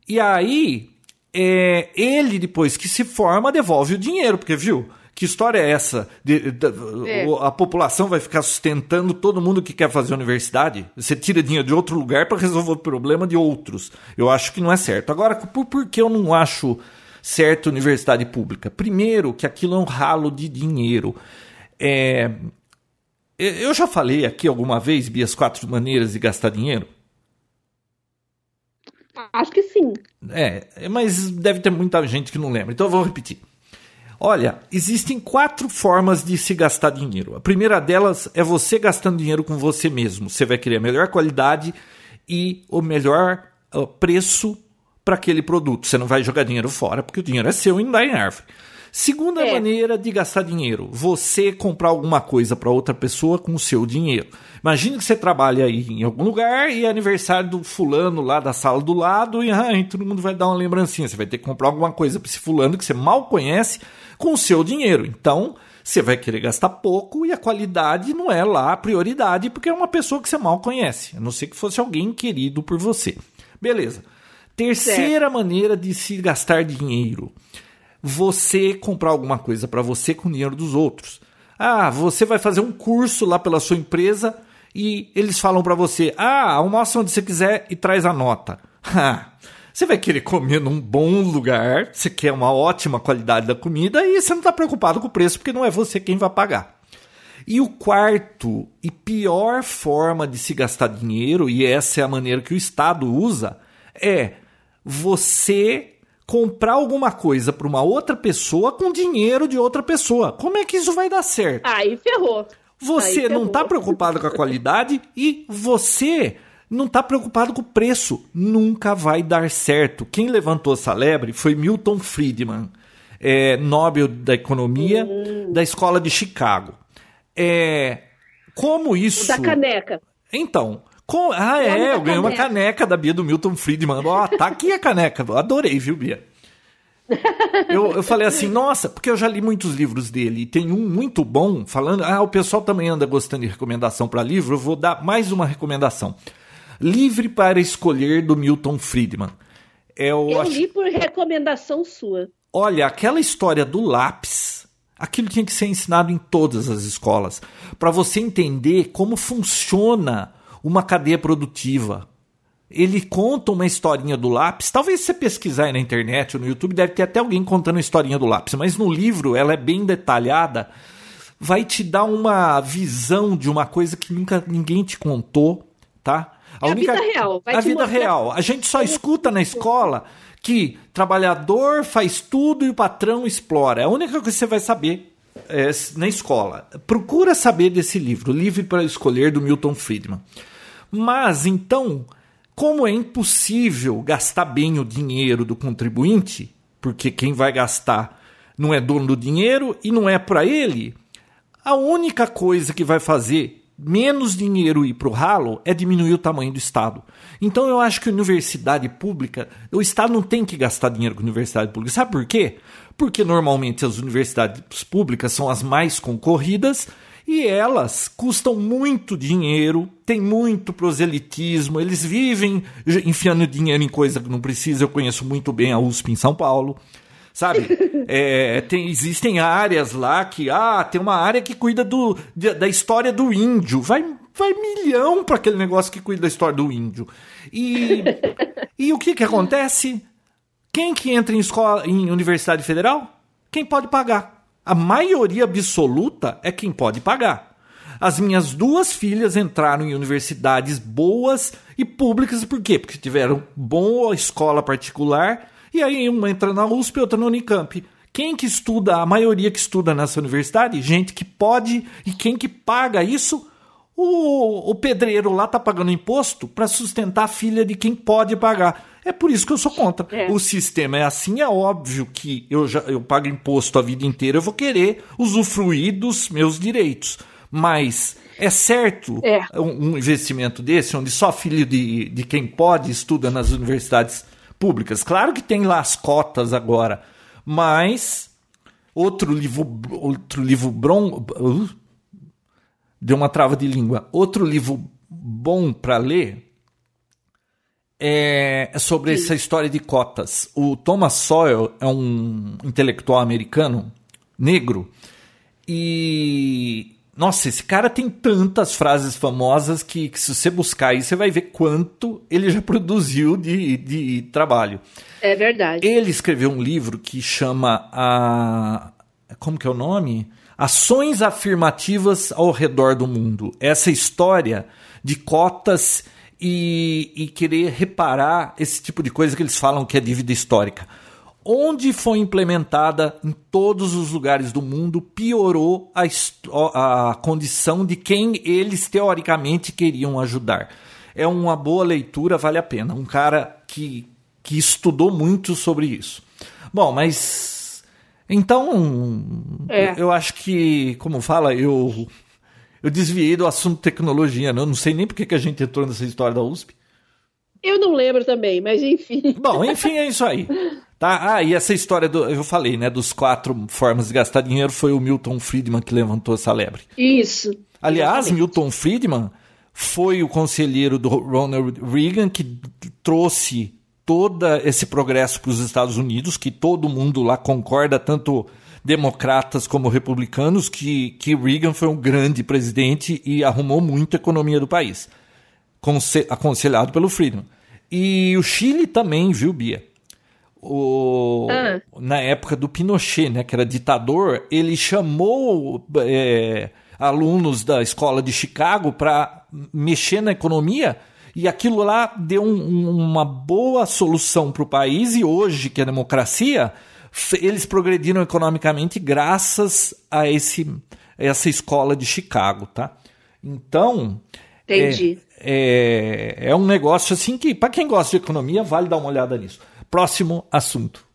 E aí, é, ele, depois que se forma, devolve o dinheiro, porque viu? Que história é essa? De, de, é. A população vai ficar sustentando todo mundo que quer fazer universidade? Você tira dinheiro de outro lugar para resolver o problema de outros. Eu acho que não é certo. Agora, por, por que eu não acho certo universidade pública? Primeiro, que aquilo é um ralo de dinheiro. É, eu já falei aqui alguma vez, Bia, as quatro maneiras de gastar dinheiro? Acho que sim. É, mas deve ter muita gente que não lembra. Então eu vou repetir. Olha, existem quatro formas de se gastar dinheiro. A primeira delas é você gastando dinheiro com você mesmo. Você vai querer a melhor qualidade e o melhor preço para aquele produto. Você não vai jogar dinheiro fora, porque o dinheiro é seu e não dá em árvore. Segunda é. maneira de gastar dinheiro: você comprar alguma coisa para outra pessoa com o seu dinheiro. Imagina que você trabalha aí em algum lugar e é aniversário do fulano lá da sala do lado e ai, todo mundo vai dar uma lembrancinha. Você vai ter que comprar alguma coisa para esse fulano que você mal conhece com o seu dinheiro. Então, você vai querer gastar pouco e a qualidade não é lá a prioridade, porque é uma pessoa que você mal conhece, a não ser que fosse alguém querido por você. Beleza. Terceira certo. maneira de se gastar dinheiro: você comprar alguma coisa para você com o dinheiro dos outros. Ah, você vai fazer um curso lá pela sua empresa e eles falam para você: ah, almoça onde você quiser e traz a nota. Você vai querer comer num bom lugar, você quer uma ótima qualidade da comida e você não está preocupado com o preço porque não é você quem vai pagar. E o quarto e pior forma de se gastar dinheiro, e essa é a maneira que o Estado usa, é você comprar alguma coisa para uma outra pessoa com dinheiro de outra pessoa. Como é que isso vai dar certo? Aí ferrou. Você Aí não está preocupado com a qualidade e você não está preocupado com o preço. Nunca vai dar certo. Quem levantou essa lebre foi Milton Friedman, é, Nobel da Economia uhum. da Escola de Chicago. É, como isso. Da caneca. Então. Com... Ah, é, eu ganhei uma caneca da Bia do Milton Friedman. Ó, tá aqui a caneca. Adorei, viu, Bia? eu, eu falei assim, nossa, porque eu já li muitos livros dele e tem um muito bom falando. Ah, o pessoal também anda gostando de recomendação para livro. Eu vou dar mais uma recomendação. Livre para Escolher, do Milton Friedman. É eu, eu acho... li por recomendação sua. Olha, aquela história do lápis, aquilo tinha que ser ensinado em todas as escolas, para você entender como funciona uma cadeia produtiva. Ele conta uma historinha do lápis. Talvez você pesquisar aí na internet ou no YouTube, deve ter até alguém contando a historinha do lápis, mas no livro ela é bem detalhada. Vai te dar uma visão de uma coisa que nunca ninguém te contou, tá? A, é única, a vida real. Vai a vida mostrar... real. A gente só escuta na escola que trabalhador faz tudo e o patrão explora. É a única coisa que você vai saber é, na escola. Procura saber desse livro, Livre para Escolher, do Milton Friedman. Mas então, como é impossível gastar bem o dinheiro do contribuinte, porque quem vai gastar não é dono do dinheiro e não é para ele, a única coisa que vai fazer menos dinheiro ir para o ralo é diminuir o tamanho do Estado. Então eu acho que universidade pública, o Estado não tem que gastar dinheiro com universidade pública. Sabe por quê? Porque normalmente as universidades públicas são as mais concorridas e elas custam muito dinheiro, tem muito proselitismo, eles vivem enfiando dinheiro em coisa que não precisa. Eu conheço muito bem a USP em São Paulo sabe? É, tem, existem áreas lá que, ah, tem uma área que cuida do, da história do índio. Vai, vai milhão para aquele negócio que cuida da história do índio. E, e o que que acontece? Quem que entra em escola, em universidade federal? Quem pode pagar. A maioria absoluta é quem pode pagar. As minhas duas filhas entraram em universidades boas e públicas, por quê? Porque tiveram boa escola particular e aí uma entra na USP, outra na Unicamp. Quem que estuda, a maioria que estuda nessa universidade? Gente que pode e quem que paga isso? O, o pedreiro lá tá pagando imposto para sustentar a filha de quem pode pagar. É por isso que eu sou contra. É. O sistema é assim, é óbvio que eu já eu pago imposto a vida inteira, eu vou querer usufruir dos meus direitos. Mas é certo é. Um, um investimento desse, onde só filho de, de quem pode estuda nas universidades públicas. Claro que tem lá as cotas agora, mas outro livro, outro livro brom, uh, deu uma trava de língua. Outro livro bom para ler é sobre Sim. essa história de cotas. O Thomas Sowell é um intelectual americano negro e nossa, esse cara tem tantas frases famosas que, que, se você buscar aí, você vai ver quanto ele já produziu de, de trabalho. É verdade. Ele escreveu um livro que chama a. Como que é o nome? Ações afirmativas ao redor do mundo. Essa história de cotas e, e querer reparar esse tipo de coisa que eles falam que é dívida histórica onde foi implementada em todos os lugares do mundo, piorou a, a condição de quem eles teoricamente queriam ajudar. É uma boa leitura, vale a pena. Um cara que, que estudou muito sobre isso. Bom, mas. Então. É. Eu acho que, como fala, eu. Eu desviei do assunto tecnologia, né? Eu não sei nem porque que a gente entrou nessa história da USP. Eu não lembro também, mas enfim. Bom, enfim, é isso aí. Tá? Ah, e essa história do. Eu falei, né? Dos quatro formas de gastar dinheiro foi o Milton Friedman que levantou essa lebre. Isso. Aliás, exatamente. Milton Friedman foi o conselheiro do Ronald Reagan que trouxe todo esse progresso para os Estados Unidos, que todo mundo lá concorda, tanto democratas como republicanos, que, que Reagan foi um grande presidente e arrumou muito a economia do país, aconselhado pelo Friedman. E o Chile também, viu, Bia? O, ah. na época do Pinochet, né, que era ditador, ele chamou é, alunos da escola de Chicago para mexer na economia e aquilo lá deu um, uma boa solução para o país e hoje que é democracia eles progrediram economicamente graças a esse essa escola de Chicago, tá? Então Entendi. É, é, é um negócio assim que para quem gosta de economia vale dar uma olhada nisso. Próximo assunto.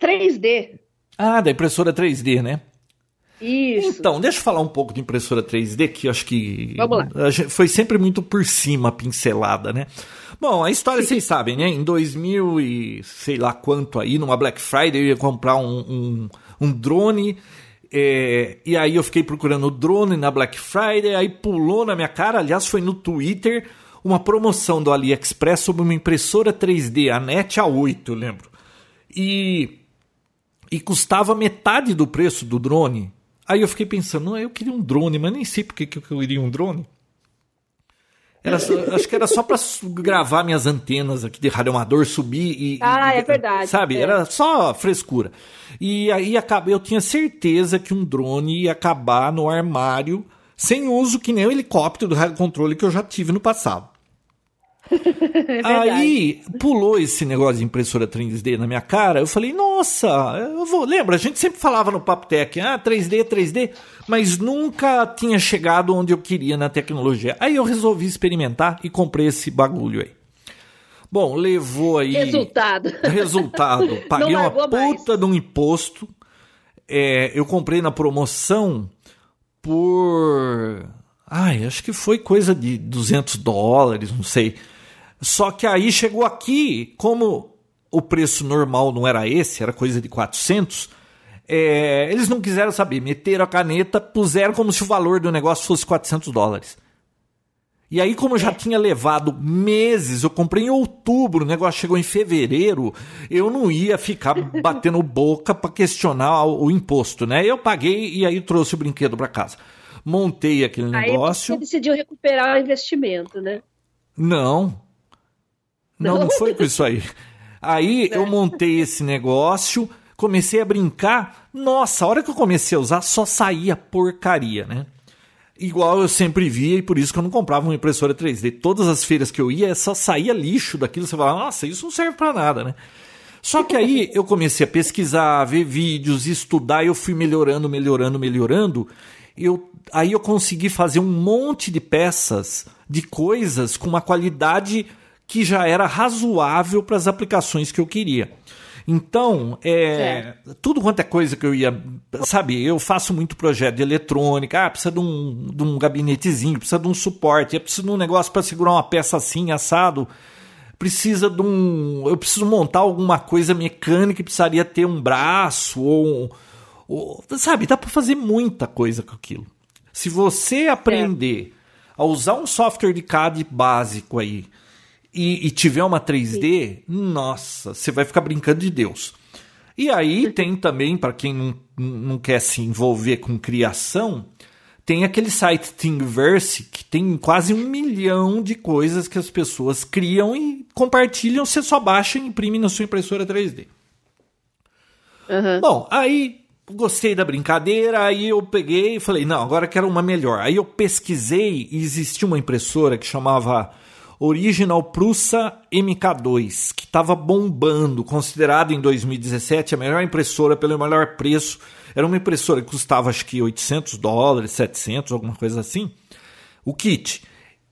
3D. Ah, da impressora 3D, né? Isso. Então, deixa eu falar um pouco de impressora 3D, que eu acho que Vamos lá. foi sempre muito por cima pincelada, né? Bom, a história Sim. vocês sabem, né? Em 2000 e sei lá quanto aí, numa Black Friday, eu ia comprar um, um, um drone. É, e aí eu fiquei procurando o drone na Black Friday, aí pulou na minha cara, aliás, foi no Twitter uma promoção do AliExpress sobre uma impressora 3D, a NET A8, eu lembro. E, e custava metade do preço do drone. Aí eu fiquei pensando, não, eu queria um drone, mas nem sei porque que eu queria um drone. Era só, acho que era só para gravar minhas antenas aqui de radioamador, subir e. Ah, e, é verdade. Sabe? É. Era só frescura. E aí eu tinha certeza que um drone ia acabar no armário sem uso, que nem o helicóptero do rádio controle que eu já tive no passado. é Aí pulou esse negócio de impressora 3D na minha cara. Eu falei, nossa, eu vou. Lembra, a gente sempre falava no Papo Tech, ah, 3D, 3D, mas nunca tinha chegado onde eu queria na tecnologia. Aí eu resolvi experimentar e comprei esse bagulho aí. Bom, levou aí. Resultado. Resultado. Paguei uma puta mais. de um imposto. É, eu comprei na promoção por. Ai, acho que foi coisa de 200 dólares, não sei. Só que aí chegou aqui, como o preço normal não era esse, era coisa de 400, é, eles não quiseram saber, meteram a caneta, puseram como se o valor do negócio fosse 400 dólares. E aí, como eu já tinha levado meses, eu comprei em outubro, o negócio chegou em fevereiro, eu não ia ficar batendo boca para questionar o, o, imposto, né? Eu paguei e aí trouxe o brinquedo para casa. Montei aquele negócio. Aí você decidiu recuperar o investimento, né? Não, não, não foi com isso aí. Aí eu montei esse negócio, comecei a brincar. Nossa, a hora que eu comecei a usar, só saía porcaria, né? Igual eu sempre via e por isso que eu não comprava uma impressora 3D. Todas as feiras que eu ia, só saía lixo daquilo. Você fala, nossa, isso não serve para nada, né? Só que aí eu comecei a pesquisar, ver vídeos, estudar, e eu fui melhorando, melhorando, melhorando. Eu, aí eu consegui fazer um monte de peças, de coisas com uma qualidade que já era razoável para as aplicações que eu queria. Então, é, tudo quanto é coisa que eu ia. Sabe, eu faço muito projeto de eletrônica, ah, precisa de um, de um gabinetezinho, precisa de um suporte, precisa de um negócio para segurar uma peça assim, assado. precisa de um. Eu preciso montar alguma coisa mecânica e precisaria ter um braço ou, ou sabe, dá para fazer muita coisa com aquilo. Se você aprender é. a usar um software de CAD básico aí e, e tiver uma 3D, Sim. nossa, você vai ficar brincando de Deus. E aí tem também, para quem não, não quer se envolver com criação, tem aquele site Thingiverse que tem quase um milhão de coisas que as pessoas criam e compartilham. Você só baixa e imprime na sua impressora 3D. Uhum. Bom, aí gostei da brincadeira, aí eu peguei e falei, não, agora quero uma melhor. Aí eu pesquisei e existia uma impressora que chamava Original Prusa MK2, que estava bombando, considerada em 2017 a melhor impressora pelo melhor preço era uma impressora que custava acho que 800 dólares, 700, alguma coisa assim, o kit.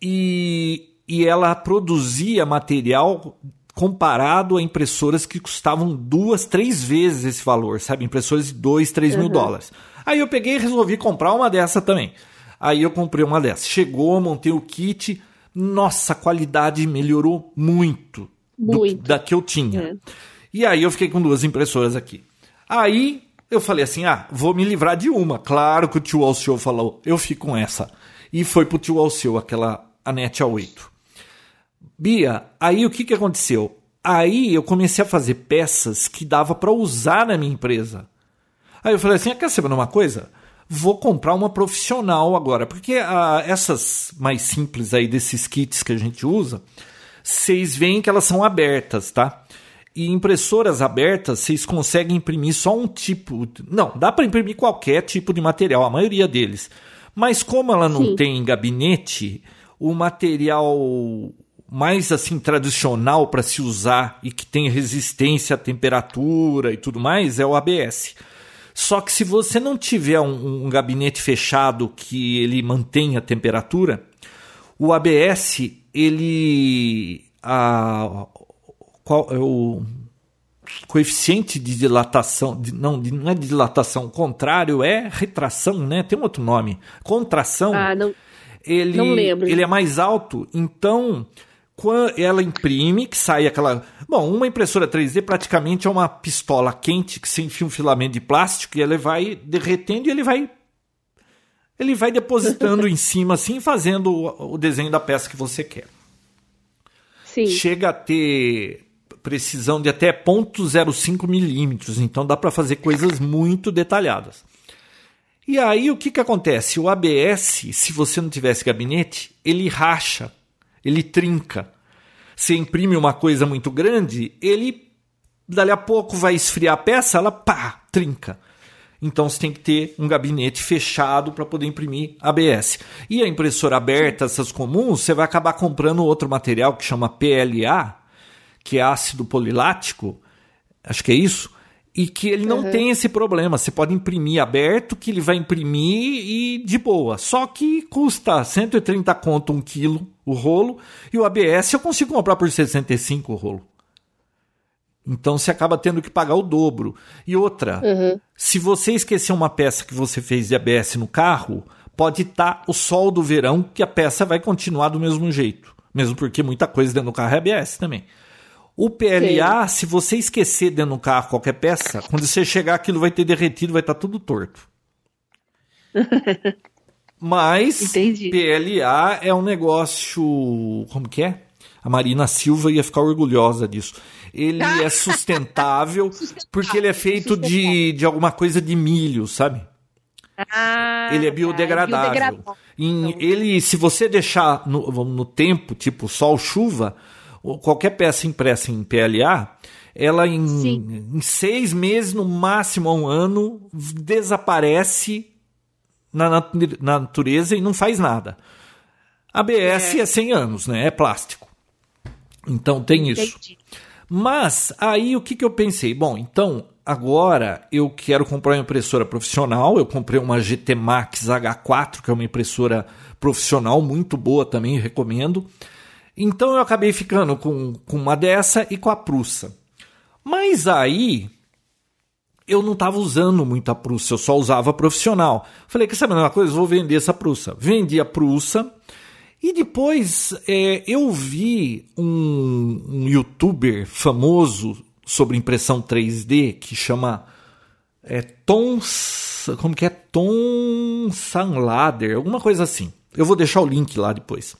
E, e ela produzia material comparado a impressoras que custavam duas, três vezes esse valor, sabe? Impressoras de 2, 3 uhum. mil dólares. Aí eu peguei e resolvi comprar uma dessa também. Aí eu comprei uma dessa. Chegou, montei o kit. Nossa, a qualidade melhorou muito, muito. Do, da que eu tinha. É. E aí eu fiquei com duas impressoras aqui. Aí eu falei assim: ah, vou me livrar de uma. Claro que o tio Alceu falou, eu fico com essa. E foi pro tio Alceu, aquela Anete A8. Bia, aí o que, que aconteceu? Aí eu comecei a fazer peças que dava para usar na minha empresa. Aí eu falei assim: ah, quer saber uma coisa? Vou comprar uma profissional agora, porque ah, essas mais simples aí desses kits que a gente usa, vocês veem que elas são abertas, tá? E impressoras abertas, vocês conseguem imprimir só um tipo. Não, dá para imprimir qualquer tipo de material, a maioria deles. Mas como ela não Sim. tem gabinete, o material mais assim tradicional para se usar e que tem resistência à temperatura e tudo mais é o ABS. Só que se você não tiver um, um gabinete fechado que ele mantenha a temperatura, o ABS ele a, qual é o coeficiente de dilatação, de, não, de, não é dilatação, o contrário é retração, né? Tem um outro nome. Contração. Ah, não, ele, não lembro. Ele é mais alto, então quando ela imprime, que sai aquela. Bom, uma impressora 3D praticamente é uma pistola quente que se enfia um filamento de plástico e ele vai derretendo e ele vai. Ele vai depositando em cima, assim, fazendo o, o desenho da peça que você quer. Sim. Chega a ter precisão de até 0,05 milímetros, então dá para fazer coisas muito detalhadas. E aí o que, que acontece? O ABS, se você não tivesse gabinete, ele racha, ele trinca. Você imprime uma coisa muito grande, ele dali a pouco vai esfriar a peça, ela pá, trinca. Então você tem que ter um gabinete fechado para poder imprimir ABS. E a impressora aberta, essas comuns, você vai acabar comprando outro material que chama PLA, que é ácido polilático, acho que é isso, e que ele não uhum. tem esse problema. Você pode imprimir aberto, que ele vai imprimir e de boa. Só que custa 130 conto um quilo o rolo, e o ABS eu consigo comprar por 65 o rolo. Então você acaba tendo que pagar o dobro. E outra, uhum. se você esquecer uma peça que você fez de ABS no carro, pode estar o sol do verão que a peça vai continuar do mesmo jeito. Mesmo porque muita coisa dentro do carro é ABS também. O PLA, Sim. se você esquecer dentro do carro qualquer peça, quando você chegar aquilo vai ter derretido, vai estar tá tudo torto. Mas Entendi. PLA é um negócio. Como que é? A Marina Silva ia ficar orgulhosa disso. Ele é sustentável, sustentável porque ele é feito de, de alguma coisa de milho, sabe? Ah, ele é biodegradável. É biodegradável. Em, então, ele, se você deixar no, no tempo, tipo sol, chuva, qualquer peça impressa em PLA, ela em, em seis meses, no máximo um ano, desaparece na, na, natureza e não faz nada. ABS é. é 100 anos, né? É plástico. Então tem Entendi. isso. Mas aí o que, que eu pensei? Bom, então agora eu quero comprar uma impressora profissional. Eu comprei uma GT Max H4, que é uma impressora profissional muito boa também, recomendo. Então eu acabei ficando com, com uma dessa e com a Prussa. Mas aí eu não estava usando muito a Prussa, eu só usava profissional. Falei, quer saber uma coisa? Vou vender essa Prussa. Vendi a Prussa E depois é, eu vi um, um, youtuber famoso sobre impressão 3D que chama é, Tom. Como que é? Tom Sanlader, alguma coisa assim. Eu vou deixar o link lá depois.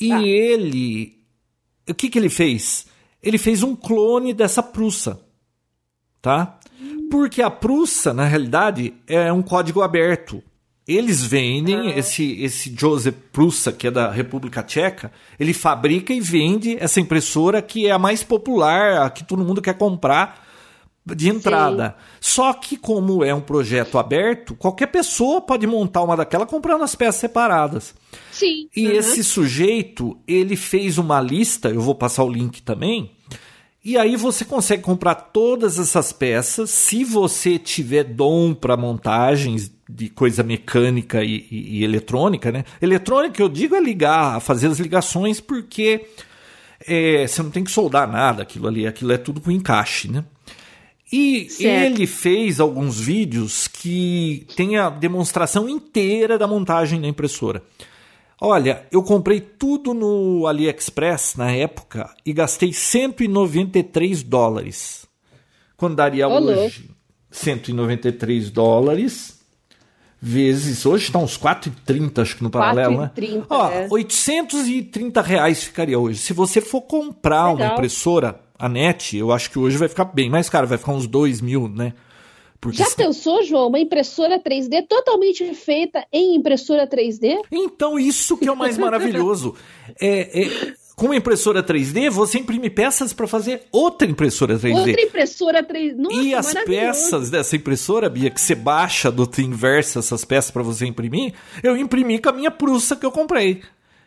E tá. ele. O que, que ele fez? Ele fez um clone dessa Prussa. Tá? Porque a Prussa, na realidade, é um código aberto. Eles vendem ah. esse, esse Joseph Prussa, que é da República Tcheca, ele fabrica e vende essa impressora que é a mais popular, a que todo mundo quer comprar de entrada. Sim. Só que, como é um projeto aberto, qualquer pessoa pode montar uma daquela comprando as peças separadas. Sim. E uhum. esse sujeito, ele fez uma lista, eu vou passar o link também. E aí você consegue comprar todas essas peças se você tiver dom para montagens de coisa mecânica e, e, e, eletrônica, né? Eletrônica, eu digo, é ligar, fazer as ligações, porque é, você não tem que soldar nada aquilo ali, aquilo é tudo com encaixe, né? E certo. ele fez alguns vídeos que tem a demonstração inteira da montagem da impressora. Olha, eu comprei tudo no AliExpress na época e gastei 193 dólares. Quando daria hoje 193 dólares vezes. Hoje está uns 4,30, acho que no paralelo, 4, né? Ó, é. 830 reais ficaria hoje. Se você for comprar Legal. uma impressora, a net, eu acho que hoje vai ficar bem mais caro, vai ficar uns 2 mil, né? Porque Já pensou, João, uma impressora 3D totalmente feita em impressora 3D? Então, isso que é o mais maravilhoso. é, é, com uma impressora 3D, você imprime peças para fazer outra impressora 3D. Outra impressora 3D. Nossa, e as peças dessa impressora, Bia, que você baixa do Thingiverse essas peças para você imprimir, eu imprimi com a minha Prussa que eu comprei.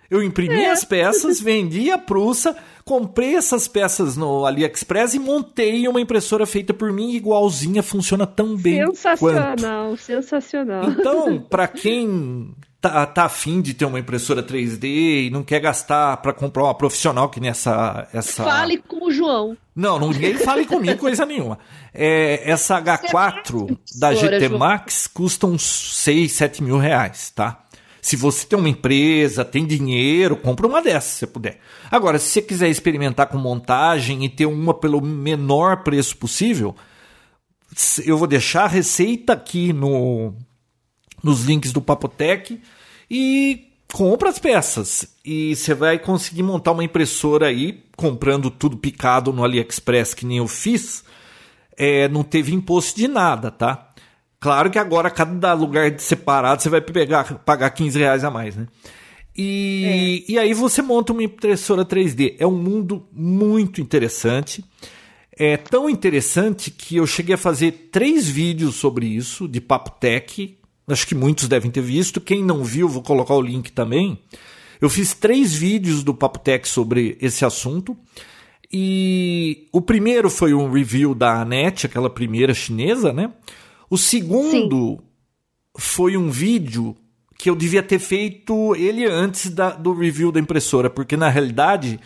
Eu imprimi é. as peças, vendi a Prussa, comprei essas peças no AliExpress e montei uma impressora feita por mim igualzinha, funciona tão bem Sensacional, quanto. sensacional. Então, para quem tá, tá afim de ter uma impressora 3D e não quer gastar para comprar uma profissional que nessa essa Fale com o João. Não, não ninguém fale comigo coisa nenhuma. É, essa H4 da GT Max custa uns 6, 7 mil reais, tá? Se você tem uma empresa, tem dinheiro, compra uma dessas se puder. Agora, se você quiser experimentar com montagem e ter uma pelo menor preço possível, eu vou deixar a receita aqui no, nos links do Papotec e compra as peças. E você vai conseguir montar uma impressora aí, comprando tudo picado no AliExpress, que nem eu fiz. É, não teve imposto de nada, tá? Claro que agora, cada lugar separado, você vai pegar, pagar 15 reais a mais, né? E, é. e aí você monta uma impressora 3D. É um mundo muito interessante. É tão interessante que eu cheguei a fazer três vídeos sobre isso, de Papo Tech, Acho que muitos devem ter visto. Quem não viu, vou colocar o link também. Eu fiz três vídeos do Papo Tech sobre esse assunto. E o primeiro foi um review da Anet, aquela primeira chinesa, né? O segundo Sim. foi um vídeo que eu devia ter feito ele antes da, do review da impressora, porque na realidade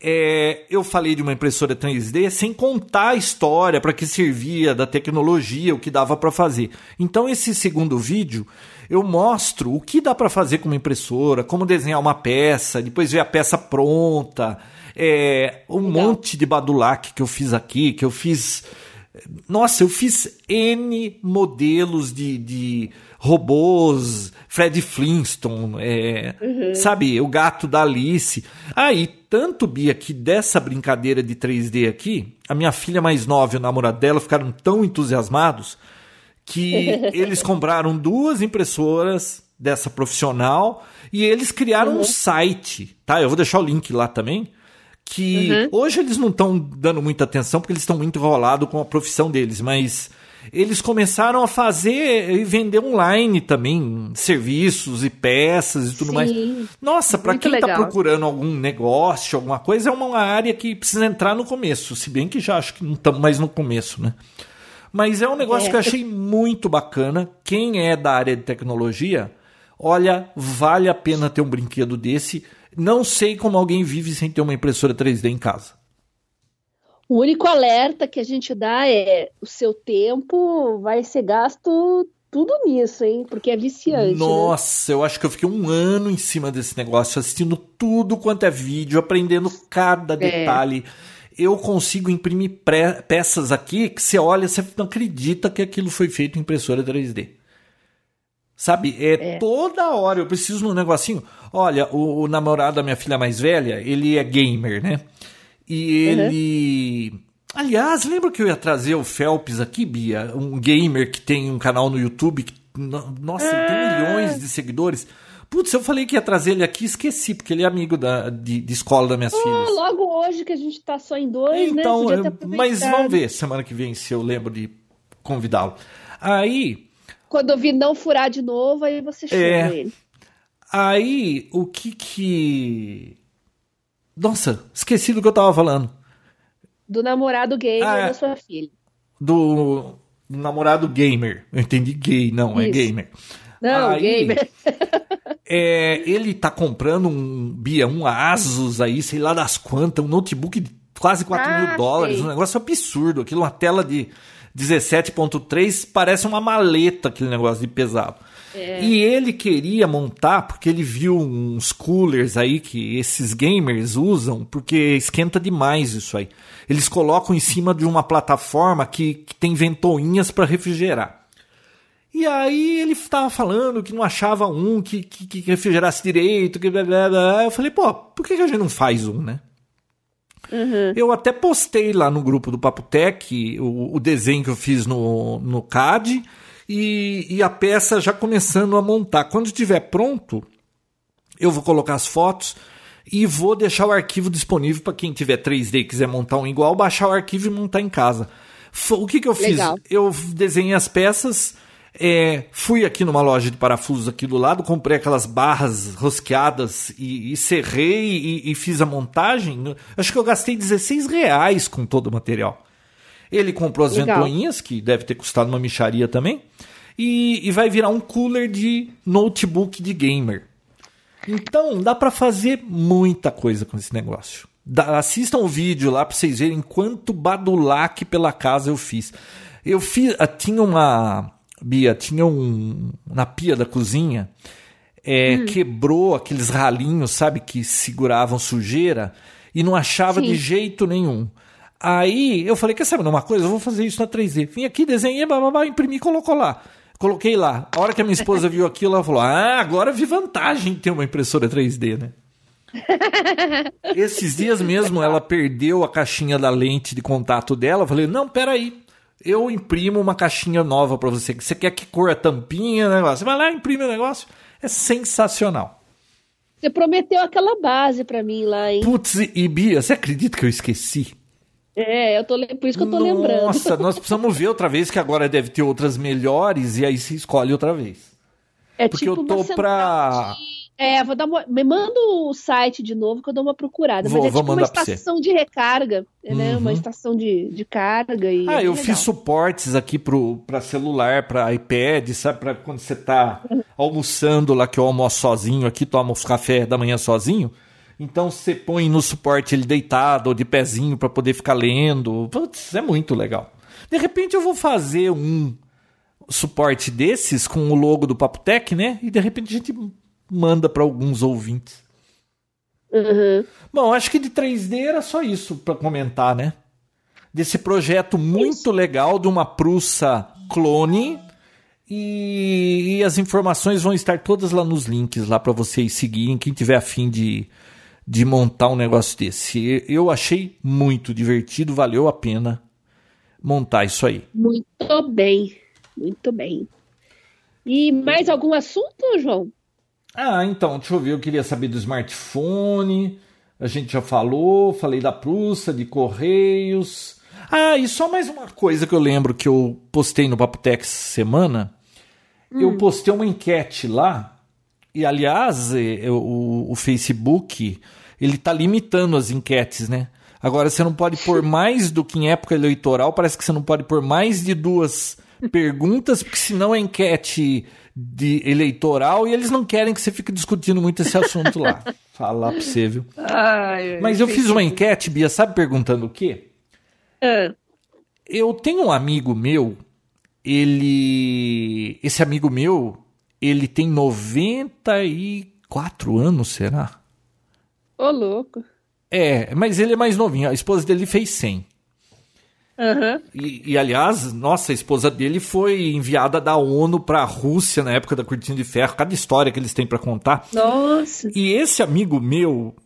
é, eu falei de uma impressora 3D sem contar a história, para que servia, da tecnologia, o que dava para fazer. Então, esse segundo vídeo eu mostro o que dá para fazer com uma impressora, como desenhar uma peça, depois ver a peça pronta, é, um Legal. monte de badulac que eu fiz aqui, que eu fiz. Nossa, eu fiz N modelos de, de robôs, Fred Flintstone, é, uhum. sabe, o gato da Alice. Aí, ah, tanto, Bia, que dessa brincadeira de 3D aqui, a minha filha mais nova e o namorado dela ficaram tão entusiasmados que eles compraram duas impressoras dessa profissional e eles criaram uhum. um site, tá? Eu vou deixar o link lá também. Que uhum. hoje eles não estão dando muita atenção porque eles estão muito enrolados com a profissão deles, mas eles começaram a fazer e vender online também serviços e peças e tudo Sim, mais. Nossa, para quem está procurando algum negócio, alguma coisa, é uma área que precisa entrar no começo, se bem que já acho que não estamos mais no começo, né? Mas é um negócio é. que eu achei muito bacana. Quem é da área de tecnologia, olha, vale a pena ter um brinquedo desse. Não sei como alguém vive sem ter uma impressora 3D em casa. O único alerta que a gente dá é o seu tempo vai ser gasto tudo nisso, hein? Porque é viciante. Né? Nossa, né? eu acho que eu fiquei um ano em cima desse negócio, assistindo tudo quanto é vídeo, aprendendo cada é. detalhe. É. Eu consigo imprimir peças aqui que você olha, você não acredita que aquilo foi feito em impressora 3D. Sabe? É, é, toda hora eu preciso num negocinho. Olha, o, o, namorado da minha filha mais velha, ele é gamer, né? E uhum. ele. Aliás, lembra que eu ia trazer o Phelps aqui, Bia? Um gamer que tem um canal no YouTube. Que, nossa, tem ah. milhões de seguidores. Putz, eu falei que ia trazer ele aqui esqueci, porque ele é amigo da, de, de escola das minhas oh, filhas. Logo hoje que a gente tá só em dois, né? então, né? Mas vamos ver semana que vem se eu lembro de convidá-lo. Aí, quando eu vi não furar de novo, aí você chama é... ele. Aí, o que que. Nossa, esqueci do que eu tava falando. Do namorado gamer ah, da sua filha. Do, do namorado gamer. Eu entendi gay, não, é Isso. é gamer. Não, aí, gamer. é, ele tá comprando um Bia, um Asus aí, sei lá das quantas, um notebook de quase 4 ah, mil dólares. Sei. Um negócio absurdo. Aquilo, uma tela de 17.3 parece uma maleta aquele negócio de pesado. É. E ele queria montar porque ele viu uns coolers aí que esses gamers usam porque esquenta demais isso aí. Eles colocam em cima de uma plataforma que, que tem ventoinhas para refrigerar. E aí ele estava falando que não achava um que, que, que refrigerasse direito, que blá, blá, blá. Eu falei, pô, por que a gente não faz um, né? Uhum. Eu até postei lá no grupo do Papotec o, o desenho que eu fiz no, no CAD e, e a peça já começando a montar. Quando estiver pronto, eu vou colocar as fotos e vou deixar o arquivo disponível para quem tiver 3D e quiser montar um igual, baixar o arquivo e montar em casa. O que, que eu fiz? Legal. Eu desenhei as peças é, fui aqui numa loja de parafusos aqui do lado, comprei aquelas barras rosqueadas e, e serrei e, e, fiz a montagem. Acho que eu gastei 16 reais com todo o material. Ele comprou as Legal. ventoinhas, que deve ter custado uma micharia também, e, e vai virar um cooler de notebook de gamer. Então dá para fazer muita coisa com esse negócio. Da, assistam o vídeo lá para vocês verem quanto badulaque pela casa eu fiz. Eu fiz, ah, tinha uma Bia, tinha um. Na pia da cozinha, é, hum. quebrou aqueles ralinhos, sabe, que seguravam sujeira e não achava Sim. de jeito nenhum. Aí eu falei: quer saber uma coisa? Eu vou fazer isso na 3D. Vim aqui, desenhei, bababá, imprimi colocou lá. Coloquei lá. A hora que a minha esposa viu aquilo, ela falou: Ah, agora vi vantagem ter uma impressora 3D, né? Esses dias mesmo ela perdeu a caixinha da lente de contato dela. Eu falei: Não, peraí eu imprimo uma caixinha nova para você. Você quer que cor a tampinha, negócio? Você vai lá, imprime o negócio. É sensacional. Você prometeu aquela base para mim lá, hein? Putz, e Bia, você acredita que eu esqueci? É, eu tô, por isso que eu tô Nossa, lembrando. Nossa, nós precisamos ver outra vez, que agora deve ter outras melhores, e aí se escolhe outra vez. É Porque tipo eu tô pra. De é, vou dar uma, me manda o site de novo que eu dou uma procurada. Vou, mas é tipo uma estação de recarga, uhum. né? Uma uhum. estação de, de carga. E ah, é eu legal. fiz suportes aqui para celular, para iPad, sabe? Para quando você tá almoçando lá, que eu almoço sozinho aqui, tomo os café da manhã sozinho. Então você põe no suporte ele deitado ou de pezinho para poder ficar lendo. Putz, é muito legal. De repente eu vou fazer um suporte desses com o logo do Papotec, né? E de repente a gente manda para alguns ouvintes. Uhum. Bom, acho que de 3D era só isso para comentar, né? Desse projeto muito legal de uma Prussa clone. E, e, as informações vão estar todas lá nos links lá para vocês seguirem. Quem tiver afim de, de montar um negócio desse. Eu achei muito divertido, valeu a pena montar isso aí. Muito bem, muito bem. E mais algum assunto, João? Ah, então, deixa eu ver, eu queria saber do smartphone. A gente já falou, falei da Prussa, de Correios. Ah, e só mais uma coisa que eu lembro que eu postei no Papotex semana. Hum. Eu postei uma enquete lá. E aliás, eu, o, o Facebook ele está limitando as enquetes, né? Agora você não pode pôr mais do que em época eleitoral. Parece que você não pode pôr mais de duas perguntas, porque senão a enquete de eleitoral e eles não querem que você fique discutindo muito esse assunto lá. Falar pra você, viu? Ai, Mas eu fiz uma enquete, Bia, sabe perguntando o quê? É. Eu tenho um amigo meu ele. Esse amigo meu, ele tem 94 anos, será? Ô, louco. É, mas ele é mais novinho. A esposa dele fez 100. Uhum. E, e, aliás, nossa, a esposa dele foi enviada da ONU para a Rússia na época da Cortina de Ferro. Cada história que eles têm para contar. Nossa. E esse amigo meu,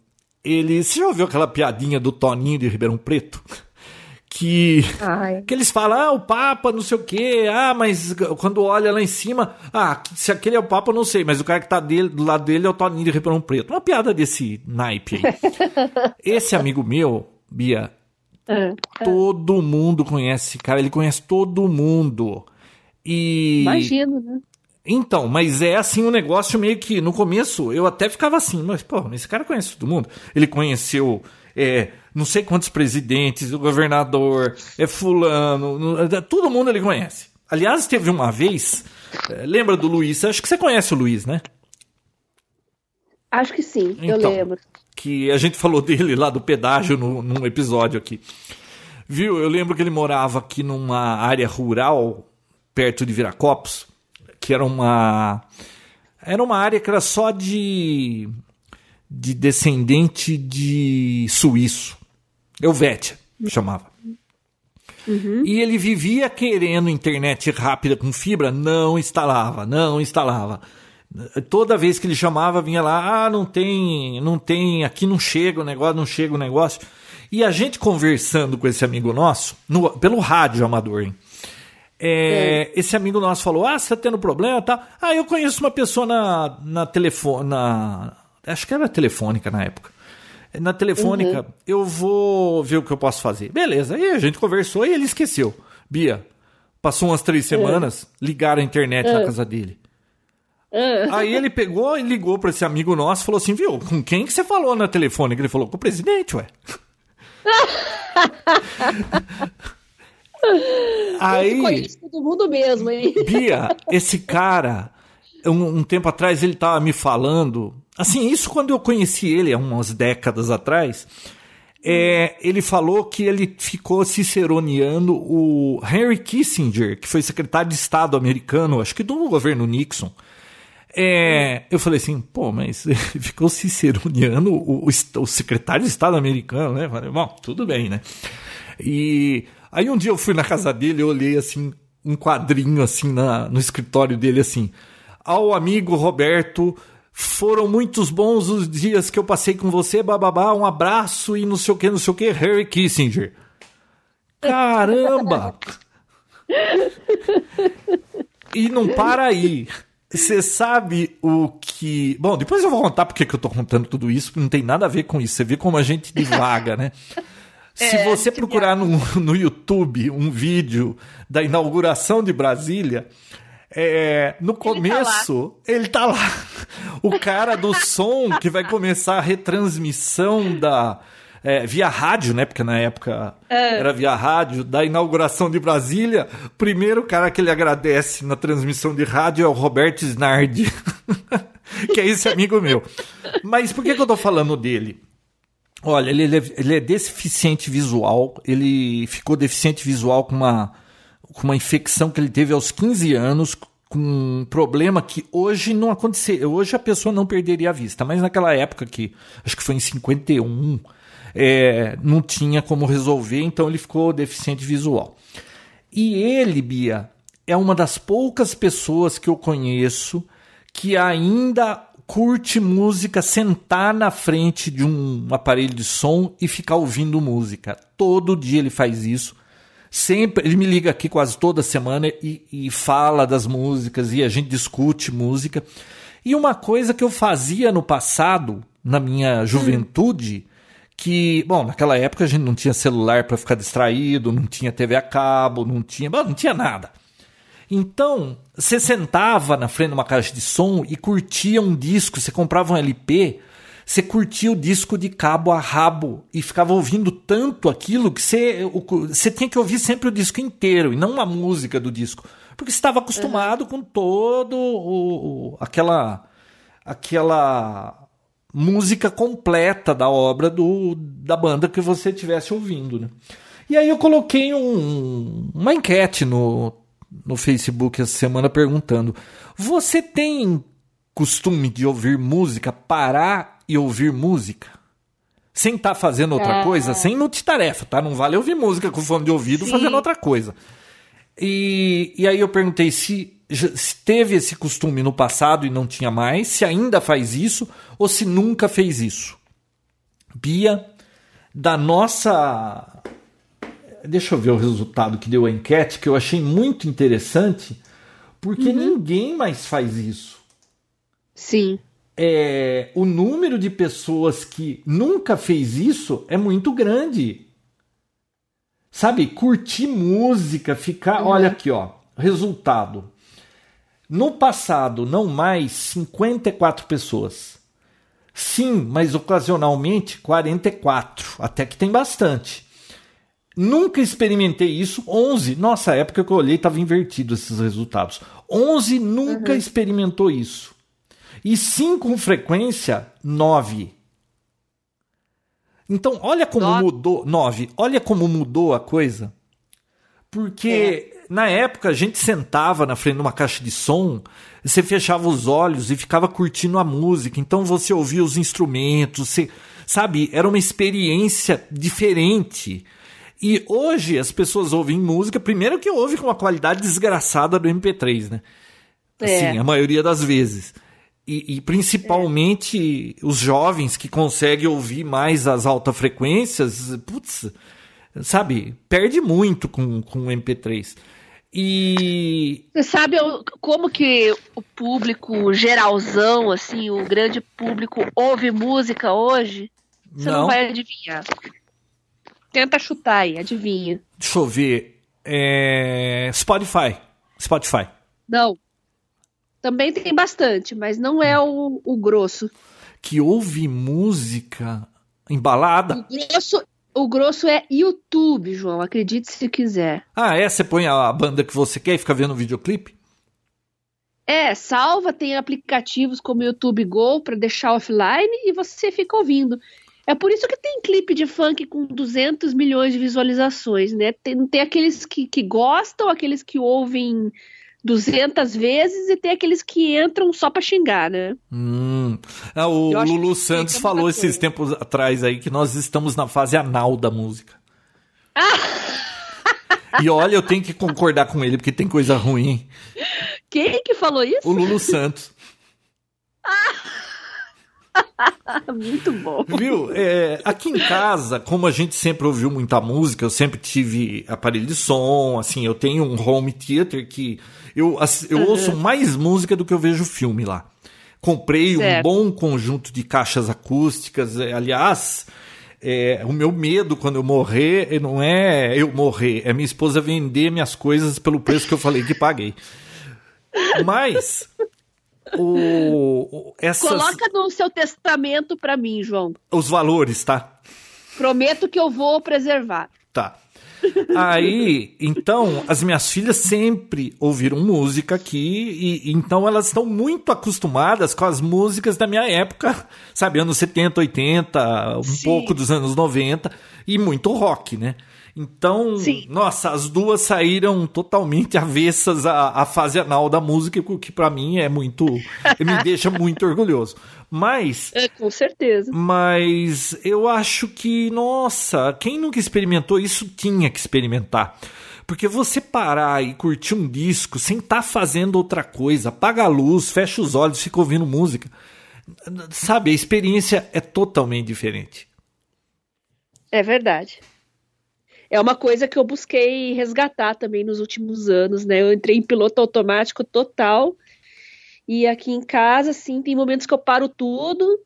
ele. Você já ouviu aquela piadinha do Toninho de Ribeirão Preto? Que, Ai. que eles falam, ah, o Papa, não sei o quê, ah, mas quando olha lá em cima, ah, se aquele é o Papa, eu não sei, mas o cara que tá dele, do lado dele é o Toninho de Ribeirão Preto. Uma piada desse naipe aí. Esse amigo meu, Bia, Ah, todo mundo conhece esse cara, ele conhece todo mundo. E. Imagino, né? Então, mas é assim um negócio meio que no começo eu até ficava assim, mas pô, esse cara conhece todo mundo. Ele conheceu é, não sei quantos presidentes, o governador, é fulano, no- todo mundo ele conhece. Aliás, teve uma vez, é, lembra do Luiz? Acho que você conhece o Luiz, né? Acho que sim, eu Então. lembro. que a gente falou dele lá do pedágio no, num episódio aqui. Viu? Eu lembro que ele morava aqui numa área rural, perto de Viracopos, que era uma. Era uma área que era só de. de descendente de suíço. Helvétia, chamava. E ele vivia querendo internet rápida com fibra, não instalava, não instalava. Toda vez que ele chamava, vinha lá, ah, não tem, não tem, aqui não chega o negócio, não chega o negócio. E a gente conversando com esse amigo nosso, no- pelo rádio amador, hein? É, Esse amigo nosso falou: Ah, você tá tendo problema e tal. Ah, eu conheço uma pessoa na, na telefone. Na, acho que era telefônica na época. Na telefônica, eu vou ver o que eu posso fazer. Beleza. Aí a gente conversou e ele esqueceu. Bia, passou umas três semanas, ligaram a internet na casa dele. Ah, Aí ele pegou e ligou para esse amigo nosso e falou assim: Viu, com quem que você falou na telefônica? Ele falou: Com o presidente, ué. Aí. Todo mundo mesmo, hein? Bia, esse cara, um, um tempo atrás ele tava me falando, assim, isso quando eu conheci ele há umas décadas atrás, é, ele falou que ele ficou ciceroneando o Henry Kissinger, que foi secretário de Estado americano, acho que do governo Nixon. É, eu falei assim, pô, mas ficou ciceroneando o, o, secretário de Estado americano, né? Falei, bom, tudo bem, né? E aí um dia eu fui na casa dele, eu olhei assim, um quadrinho assim na, no escritório dele, assim. Ao amigo Roberto, foram muitos bons os dias que eu passei com você, bababá, um abraço e não sei o que, não sei o que, Harry Kissinger. Caramba! E não para aí. Você sabe o que. Bom, depois eu vou contar porque que eu tô contando tudo isso, não tem nada a ver com isso. Você vê como a gente divaga, né? Se É, você procurar no, no YouTube um vídeo da inauguração de Brasília, é, no começo ele tá lá. O cara do som que vai começar a retransmissão da. é, via rádio, né? Porque na época era via rádio, da inauguração de Brasília. Primeiro cara que ele agradece na transmissão de rádio é o Roberto Snardi, que é esse amigo meu. Mas por que, que eu tô falando dele? Olha, ele, ele é- ele é deficiente visual. Ele ficou deficiente visual com uma, com uma infecção que ele teve aos 15 anos, com um problema que hoje não aconteceria. Hoje a pessoa não perderia a vista, mas naquela época, que acho que foi em 51, é, não tinha como resolver, então ele ficou deficiente visual. E ele, Bia, é uma das poucas pessoas que eu conheço que ainda curte música, sentar na frente de um aparelho de som e ficar ouvindo música. Todo dia ele faz isso. Sempre, ele me liga aqui quase toda semana e, e fala das músicas e a gente discute música. E uma coisa que eu fazia no passado, na minha juventude, que, bom, naquela época a gente não tinha celular para ficar distraído, não tinha TV a cabo, não tinha, não tinha nada. Então, você sentava na frente de uma caixa de som e curtia um disco, você comprava um LP, você curtia o disco de cabo a rabo e ficava ouvindo tanto aquilo que você, o- você tinha que ouvir sempre o disco inteiro e não uma música do disco, porque você estava acostumado com todo o, o- aquela aquela música completa da obra do, da banda que você estivesse ouvindo, né? E aí eu coloquei um- uma enquete no, no Facebook essa semana perguntando: Você tem costume de ouvir música, parar e ouvir música? Sem estar tá fazendo outra é. coisa, sem multitarefa, tá? Não vale ouvir música com fone de ouvido Sim. fazendo outra coisa. E, e aí eu perguntei se, se teve esse costume no passado e não tinha mais, se ainda faz isso ou se nunca fez isso. Bia, da nossa. Deixa eu ver o resultado que deu a enquete, que eu achei muito interessante, porque uhum. ninguém mais faz isso. Sim. É, o número de pessoas que nunca fez isso é muito grande. Sabe, curtir música, ficar. Uhum. Olha aqui, ó. Resultado. No passado, não mais 54 pessoas. Sim, mas ocasionalmente 44. Até que tem bastante. Nunca experimentei isso. 11. Nossa, época que eu olhei estava invertido esses resultados. 11 nunca uhum. experimentou isso. E sim, com frequência, 9. Então, olha como nove. mudou. Nove. Olha como mudou a coisa. Porque é. na época a gente sentava na frente de uma caixa de som, você fechava os olhos e ficava curtindo a música. Então você ouvia os instrumentos, você, sabe? Era uma experiência diferente. E hoje as pessoas ouvem música, primeiro que ouve com uma qualidade desgraçada do MP3, né? É. Assim, a maioria das vezes. E, e, principalmente é. os jovens que conseguem ouvir mais as altas frequências, putz, sabe, perde muito com, com o MP3. E. Você sabe como que o público geralzão, assim, o grande público ouve música hoje? Você não, não vai adivinhar. Tenta chutar aí, adivinha. Deixa eu ver. É... Spotify. Spotify. Não. Também tem bastante, mas não é o, o grosso. Que ouve música embalada? O grosso, o grosso é YouTube, João. Acredite se quiser. Ah, é? Você põe a banda que você quer e fica vendo o videoclipe? É, salva, tem aplicativos como YouTube Go para deixar offline e você fica ouvindo. É por isso que tem clipe de funk com 200 milhões de visualizações, né? Tem, tem aqueles que, que gostam, aqueles que ouvem 200 vezes e tem aqueles que entram só para xingar, né? Hum. Ah, o Lulu Santos falou esses tempos atrás aí que nós estamos na fase anal da música. Ah! e olha, eu tenho que concordar com ele porque tem coisa ruim. Quem que falou isso? O Lulu Santos. Muito bom. Viu? É, aqui em casa, como a gente sempre ouviu muita música, eu sempre tive aparelho de som, assim, eu tenho um home theater que eu, eu uhum. ouço mais música do que eu vejo filme lá. Comprei certo. um bom conjunto de caixas acústicas. É, aliás, é, o meu medo quando eu morrer não é eu morrer, é minha esposa vender minhas coisas pelo preço que eu falei que paguei. Mas o, essas... Coloca no seu testamento para mim, João. Os valores, tá? Prometo que eu vou preservar. Tá. Aí, então, as minhas filhas sempre ouviram música aqui, e então elas estão muito acostumadas com as músicas da minha época, sabe, anos 70, 80, um Sim. pouco dos anos 90, e muito rock, né? Então, Sim. nossa, as duas saíram totalmente avessas à, à fase anal da música, o que para mim é muito. me deixa muito orgulhoso. Mas. É, com certeza. Mas eu acho que, nossa, quem nunca experimentou isso tinha que experimentar. Porque você parar e curtir um disco sem estar tá fazendo outra coisa, apaga a luz, fecha os olhos, fica ouvindo música. Sabe, a experiência é totalmente diferente. É verdade é uma coisa que eu busquei resgatar também nos últimos anos, né? Eu entrei em piloto automático total. E aqui em casa, assim, tem momentos que eu paro tudo,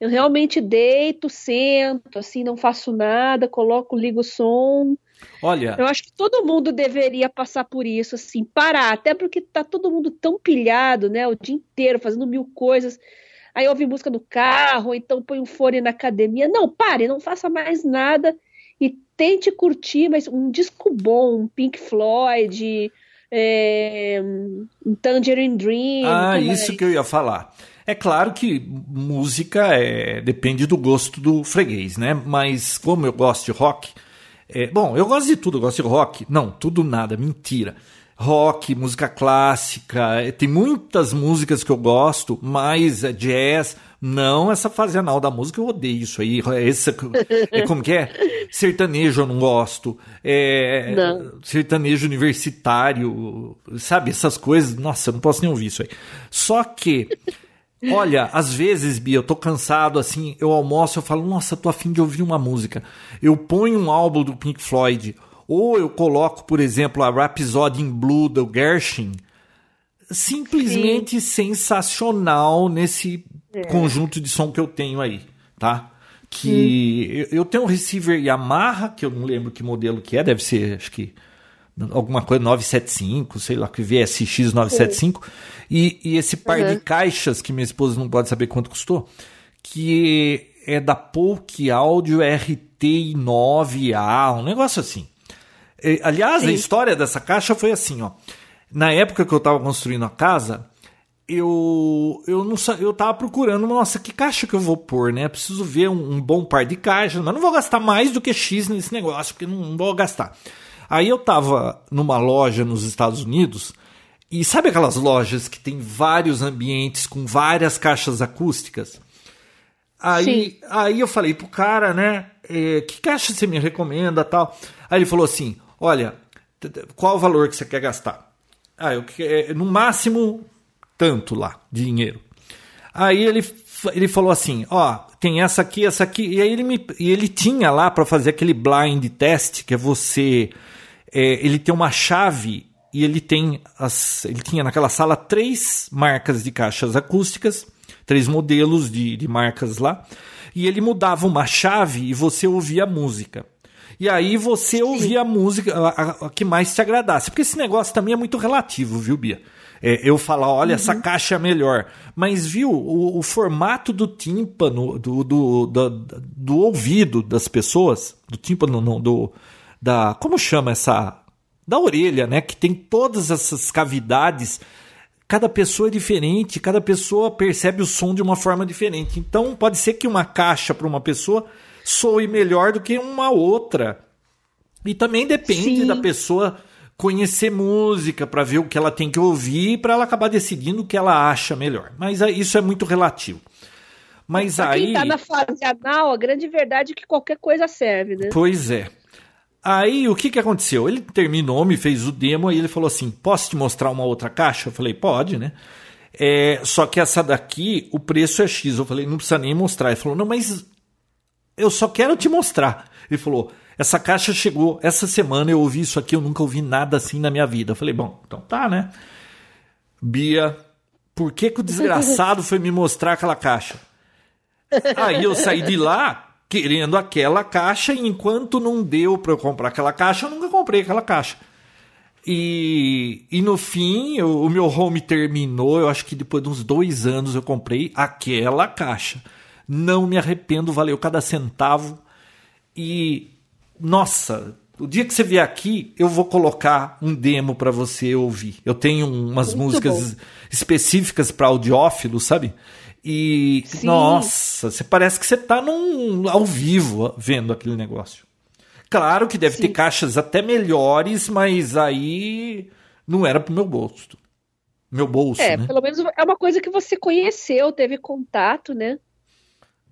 eu realmente deito, sento, assim, não faço nada, coloco, ligo o som. Olha. Eu acho que todo mundo deveria passar por isso, assim, parar, até porque tá todo mundo tão pilhado, né? O dia inteiro fazendo mil coisas. Aí ouve música no carro, então põe um fone na academia. Não, pare, não faça mais nada e tente curtir, mas um disco bom, um Pink Floyd, é, um Tangerine Dream. Ah, isso que eu ia falar. É claro que música é, depende do gosto do freguês, né? Mas como eu gosto de rock, é, bom, eu gosto de tudo, eu gosto de rock. Não, tudo nada, mentira. rock, música clássica. Tem muitas músicas que eu gosto, mas é jazz. Não essa fase anal da música, eu odeio isso aí. Essa, é como que é? Sertanejo eu não gosto. É, não. Sertanejo universitário, sabe? Essas coisas. Nossa, eu não posso nem ouvir isso aí. Só que Olha, às vezes, Bia, eu tô cansado, assim, eu almoço, eu falo, nossa, tô afim de ouvir uma música. Eu ponho um álbum do Pink Floyd, ou eu coloco, por exemplo, a Rhapsody in Blue do Gershwin, simplesmente Sim. sensacional nesse é. conjunto de som que eu tenho aí, tá? Que hum. eu tenho um receiver Yamaha, que eu não lembro que modelo que é, deve ser, acho que alguma coisa 975, sei lá, que VSX 975, e, e esse par uhum. de caixas que minha esposa não pode saber quanto custou, que é da Polk Audio RT9A, um negócio assim. É, aliás, Sim. a história dessa caixa foi assim, ó. Na época que eu estava construindo a casa, eu eu não eu tava procurando, nossa, que caixa que eu vou pôr, né? Preciso ver um, um bom par de caixas, mas não vou gastar mais do que X nesse negócio, porque não, não vou gastar. Aí eu tava numa loja nos Estados Unidos, e sabe aquelas lojas que tem vários ambientes com várias caixas acústicas? Aí, aí eu falei pro cara, né? É, que caixa você me recomenda tal? Aí ele falou assim: olha, qual o valor que você quer gastar? Ah, eu quero, no máximo tanto lá, de dinheiro. Aí ele, ele falou assim: ó, tem essa aqui, essa aqui. E aí ele, me, e ele tinha lá para fazer aquele blind test, que é você é, ele tem uma chave e ele tem as, ele tinha naquela sala três marcas de caixas acústicas, três modelos de, de marcas lá, e ele mudava uma chave e você ouvia a música. E aí você ouvia a música a, a, a, que mais te agradasse. Porque esse negócio também é muito relativo, viu, Bia? É, eu falar, olha, uhum. essa caixa é melhor. Mas, viu, o, o formato do tímpano, do, do, do, do, ouvido das pessoas, do tímpano, não, do, da. Como chama essa. Da orelha, né? Que tem todas essas cavidades. Cada pessoa é diferente, cada pessoa percebe o som de uma forma diferente. Então, pode ser que uma caixa para uma pessoa soe melhor do que uma outra. E também depende Sim. da pessoa conhecer música para ver o que ela tem que ouvir para ela acabar decidindo o que ela acha melhor. Mas isso é muito relativo. Mas pra aí. Quem tá na fase anal, a grande verdade é que qualquer coisa serve, né? Pois é. Aí o que, que aconteceu? Ele terminou, me fez o demo e ele falou assim: posso te mostrar uma outra caixa? Eu falei, pode, né? É, só que essa daqui, o preço é X. Eu falei, não precisa nem mostrar. Ele falou, não, mas eu só quero te mostrar. Ele falou, essa caixa chegou essa semana, eu ouvi isso aqui, eu nunca ouvi nada assim na minha vida. Eu falei, bom, então tá, né? Bia, por que, que o desgraçado foi me mostrar aquela caixa? Aí eu saí de lá querendo aquela caixa e enquanto não deu para eu comprar aquela caixa, eu nunca comprei aquela caixa. E, e no fim, o meu home terminou. Eu acho que depois de uns dois anos eu comprei aquela caixa. Não me arrependo, valeu cada centavo. E nossa, o dia que você vier aqui, eu vou colocar um demo para você ouvir. Eu tenho umas Muito músicas bom. específicas para audiófilo, sabe? E Sim. nossa, você parece que você está num ao vivo vendo aquele negócio. Claro que deve Sim. ter caixas até melhores, mas aí não era pro meu bolso. Meu bolso, é, né? pelo menos é uma coisa que você conheceu, teve contato, né?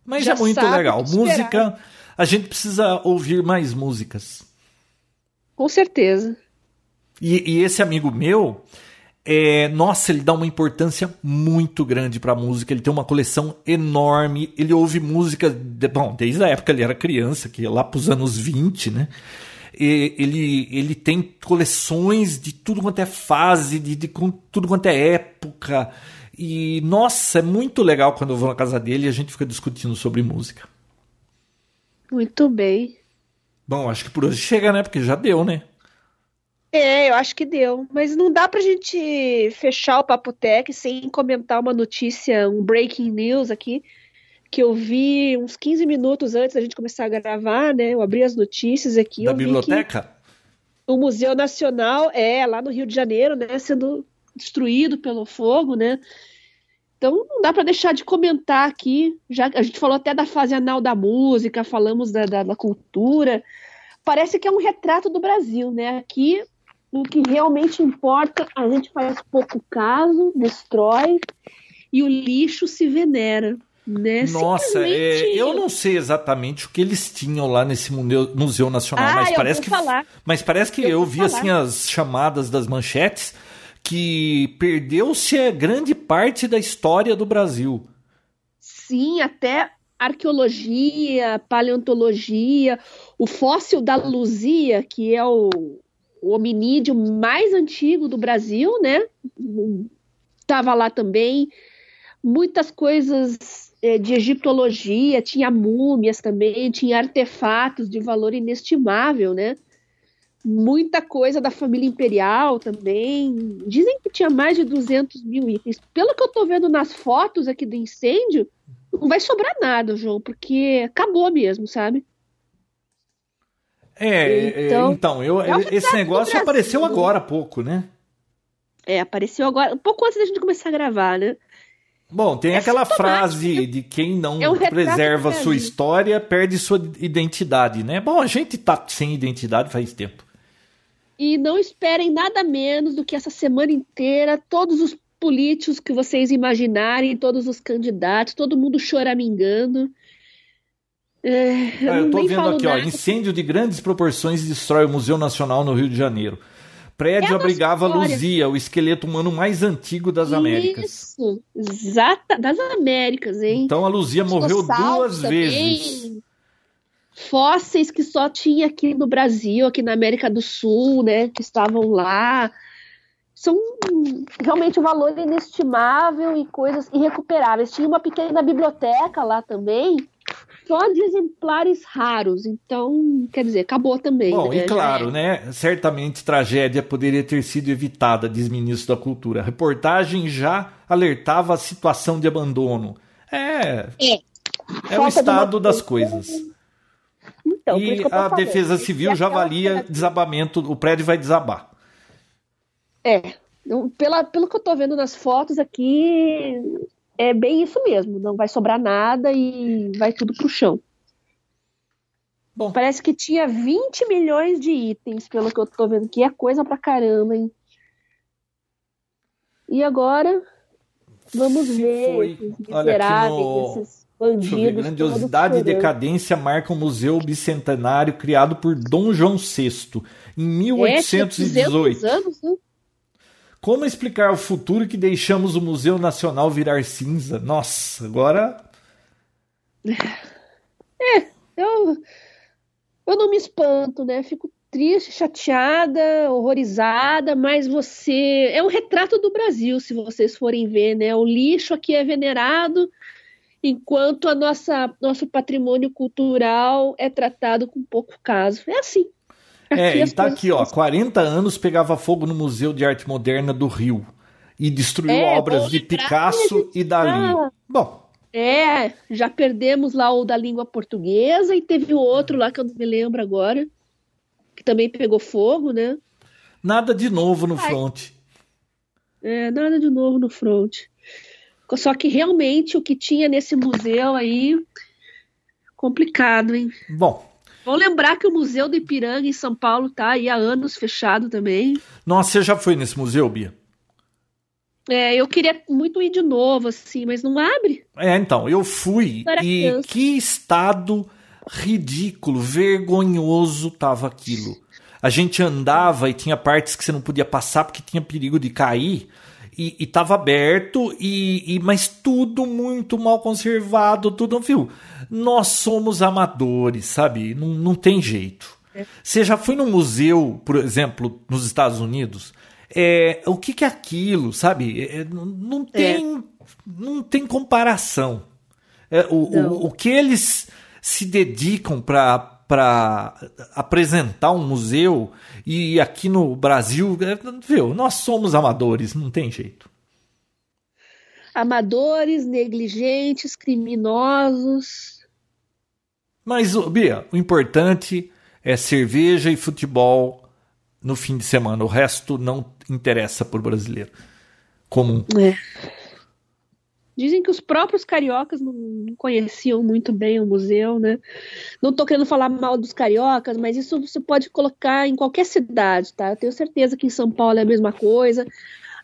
Mas Já é muito legal. Música, a gente precisa ouvir mais músicas. Com certeza. E, e esse amigo meu, é, nossa, ele dá uma importância muito grande para a música. Ele tem uma coleção enorme. Ele ouve música, de, bom, desde a época ele era criança, que lá para os anos 20, né? E ele, ele tem coleções de tudo quanto é fase, de, de, de tudo quanto é época. E nossa, é muito legal quando eu vou na casa dele e a gente fica discutindo sobre música. Muito bem. Bom, acho que por hoje chega, né? Porque já deu, né? É, eu acho que deu. Mas não dá pra gente fechar o Papo Tech sem comentar uma notícia, um breaking news aqui, que eu vi uns 15 minutos antes da gente começar a gravar, né? Eu abri as notícias aqui. Da biblioteca? o Museu Nacional é lá no Rio de Janeiro, né? Sendo destruído pelo fogo, né? Então não dá para deixar de comentar aqui. Já a gente falou até da fase anal da música, falamos da, da, da cultura. Parece que é um retrato do Brasil, né? Aqui o que realmente importa, a gente faz pouco caso, destrói e o lixo se venera. Né? Nossa, é, eu não sei exatamente o que eles tinham lá nesse Museu Nacional, ah, mas, parece que, falar. mas parece que eu, eu vi falar. assim as chamadas das manchetes que perdeu-se grande parte da história do Brasil. Sim, até arqueologia, paleontologia, o fóssil da Luzia, que é o, o hominídeo mais antigo do Brasil, né? Estava lá também. Muitas coisas é, de egiptologia, tinha múmias também, tinha artefatos de valor inestimável, né? Muita coisa da família imperial também. Dizem que tinha mais de 200 mil itens. Pelo que eu estou vendo nas fotos aqui do incêndio, não vai sobrar nada, João, porque acabou mesmo, sabe? É, então, então eu, é esse negócio apareceu agora há pouco, né? É, apareceu agora, um pouco antes da gente começar a gravar, né? Bom, tem é aquela frase de quem não é preserva sua história perde sua identidade, né? Bom, a gente tá sem identidade faz tempo. E não esperem nada menos do que essa semana inteira todos os políticos que vocês imaginarem, todos os candidatos, todo mundo choramingando. É, eu, estou vendo aqui, nada. ó, incêndio de grandes proporções destrói o Museu Nacional no Rio de Janeiro prédio é abrigava Luzia, o esqueleto humano mais antigo das Américas. Isso, exata, das Américas, hein? Então a Luzia morreu duas também. vezes. Fósseis que só tinha aqui no Brasil, aqui na América do Sul, né? Que estavam lá. São realmente um valor inestimável e coisas irrecuperáveis. Tinha uma pequena biblioteca lá também, só de exemplares raros. Então, quer dizer, acabou também. Bom, né? e claro, é. né? Certamente tragédia poderia ter sido evitada, diz ministro da Cultura. A reportagem já alertava a situação de abandono. É. É, é o estado das coisas. Então, e a Defesa Civil já avalia desabamento, o prédio vai desabar. É. Pela, pelo que eu estou vendo nas fotos aqui, é bem isso mesmo. Não vai sobrar nada e vai tudo pro chão. Bom. Parece que tinha 20 milhões de itens, pelo que eu tô vendo, que é coisa pra caramba, hein? E agora, vamos ver foi. esses miseráveis, no... esses bandidos. Grandiosidade e decadência marcam o Museu Bicentenário criado por Dom João VI em 1818. É, anos, né? Como explicar o futuro que deixamos o Museu Nacional virar cinza? Nossa, agora. É, eu, eu não me espanto, né? Fico triste, chateada, horrorizada, mas você. É um retrato do Brasil, se vocês forem ver, né? O lixo aqui é venerado, enquanto a nossa nosso patrimônio cultural é tratado com pouco caso. É assim. É, e tá aqui, ó. 40 anos pegava fogo no Museu de Arte Moderna do Rio. E destruiu é, obras de Picasso e Dali. Bom. É, já perdemos lá o da língua portuguesa e teve o outro lá que eu não me lembro agora, que também pegou fogo, né? Nada de novo no Ai. front. É, nada de novo no front. Só que realmente o que tinha nesse museu aí complicado, hein? Bom, Vamos lembrar que o Museu do Ipiranga em São Paulo tá aí há anos fechado também. Nossa, você já foi nesse museu, Bia? É, eu queria muito ir de novo, assim, mas não abre. É, então, eu fui e criança. que estado ridículo, vergonhoso tava aquilo. A gente andava e tinha partes que você não podia passar porque tinha perigo de cair e, estava aberto, e, e, mas tudo muito mal conservado, tudo, viu? Nós somos amadores, sabe? Não, não tem jeito. É. Você já foi num museu, por exemplo, nos Estados Unidos? É, o que, que é aquilo, sabe? É, não, não, tem, é. não tem comparação. É, o, o, o que eles se dedicam para para apresentar um museu e aqui no Brasil, é, viu, nós somos amadores, não tem jeito. Amadores, negligentes, criminosos. Mas, Bia, o importante é cerveja e futebol no fim de semana. O resto não interessa para o brasileiro comum. É. Dizem que os próprios cariocas não conheciam muito bem o museu, né? Não estou querendo falar mal dos cariocas, mas isso você pode colocar em qualquer cidade, tá? Eu tenho certeza que em São Paulo é a mesma coisa.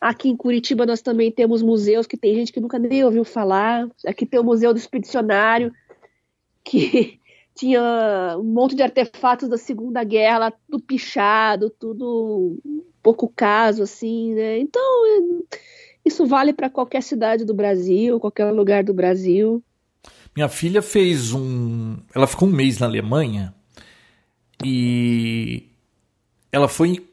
Aqui em Curitiba nós também temos museus que tem gente que nunca nem ouviu falar. Aqui tem o Museu do Expedicionário, que tinha um monte de artefatos da Segunda Guerra, tudo pichado, tudo pouco caso, assim, né? Então, isso vale para qualquer cidade do Brasil, qualquer lugar do Brasil. Minha filha fez um. Ela ficou um mês na Alemanha e ela foi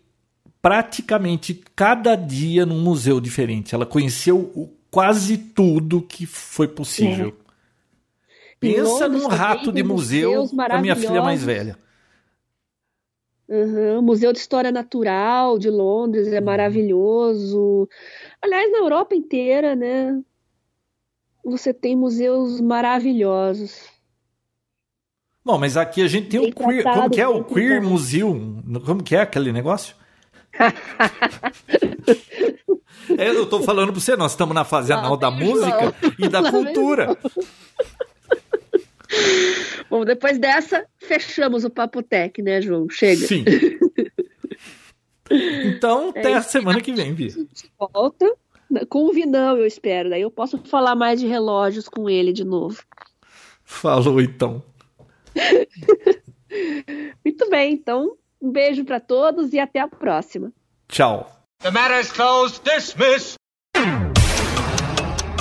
praticamente cada dia num museu diferente. Ela conheceu quase tudo que foi possível. É. Pensa num rato de museu para minha filha mais velha. Uhum, o Museu de História Natural de Londres é uhum. maravilhoso. Aliás, na Europa inteira, né? Você tem museus maravilhosos. Bom, mas aqui a gente tem bem o queer. Como que é o Queer tratado. Museum? Como que é aquele negócio? é, eu tô falando pra você, nós estamos na fase anal da música e da cultura. Bom, depois dessa, fechamos o Papotec, né, João? Chega. Sim. Então, até é, a semana que vem, Bia. Volta com o Vinão, eu espero. Daí eu posso falar mais de relógios com ele de novo. Falou, então. Muito bem, então, um beijo para todos e até a próxima. Tchau. The matter is closed. Dismiss.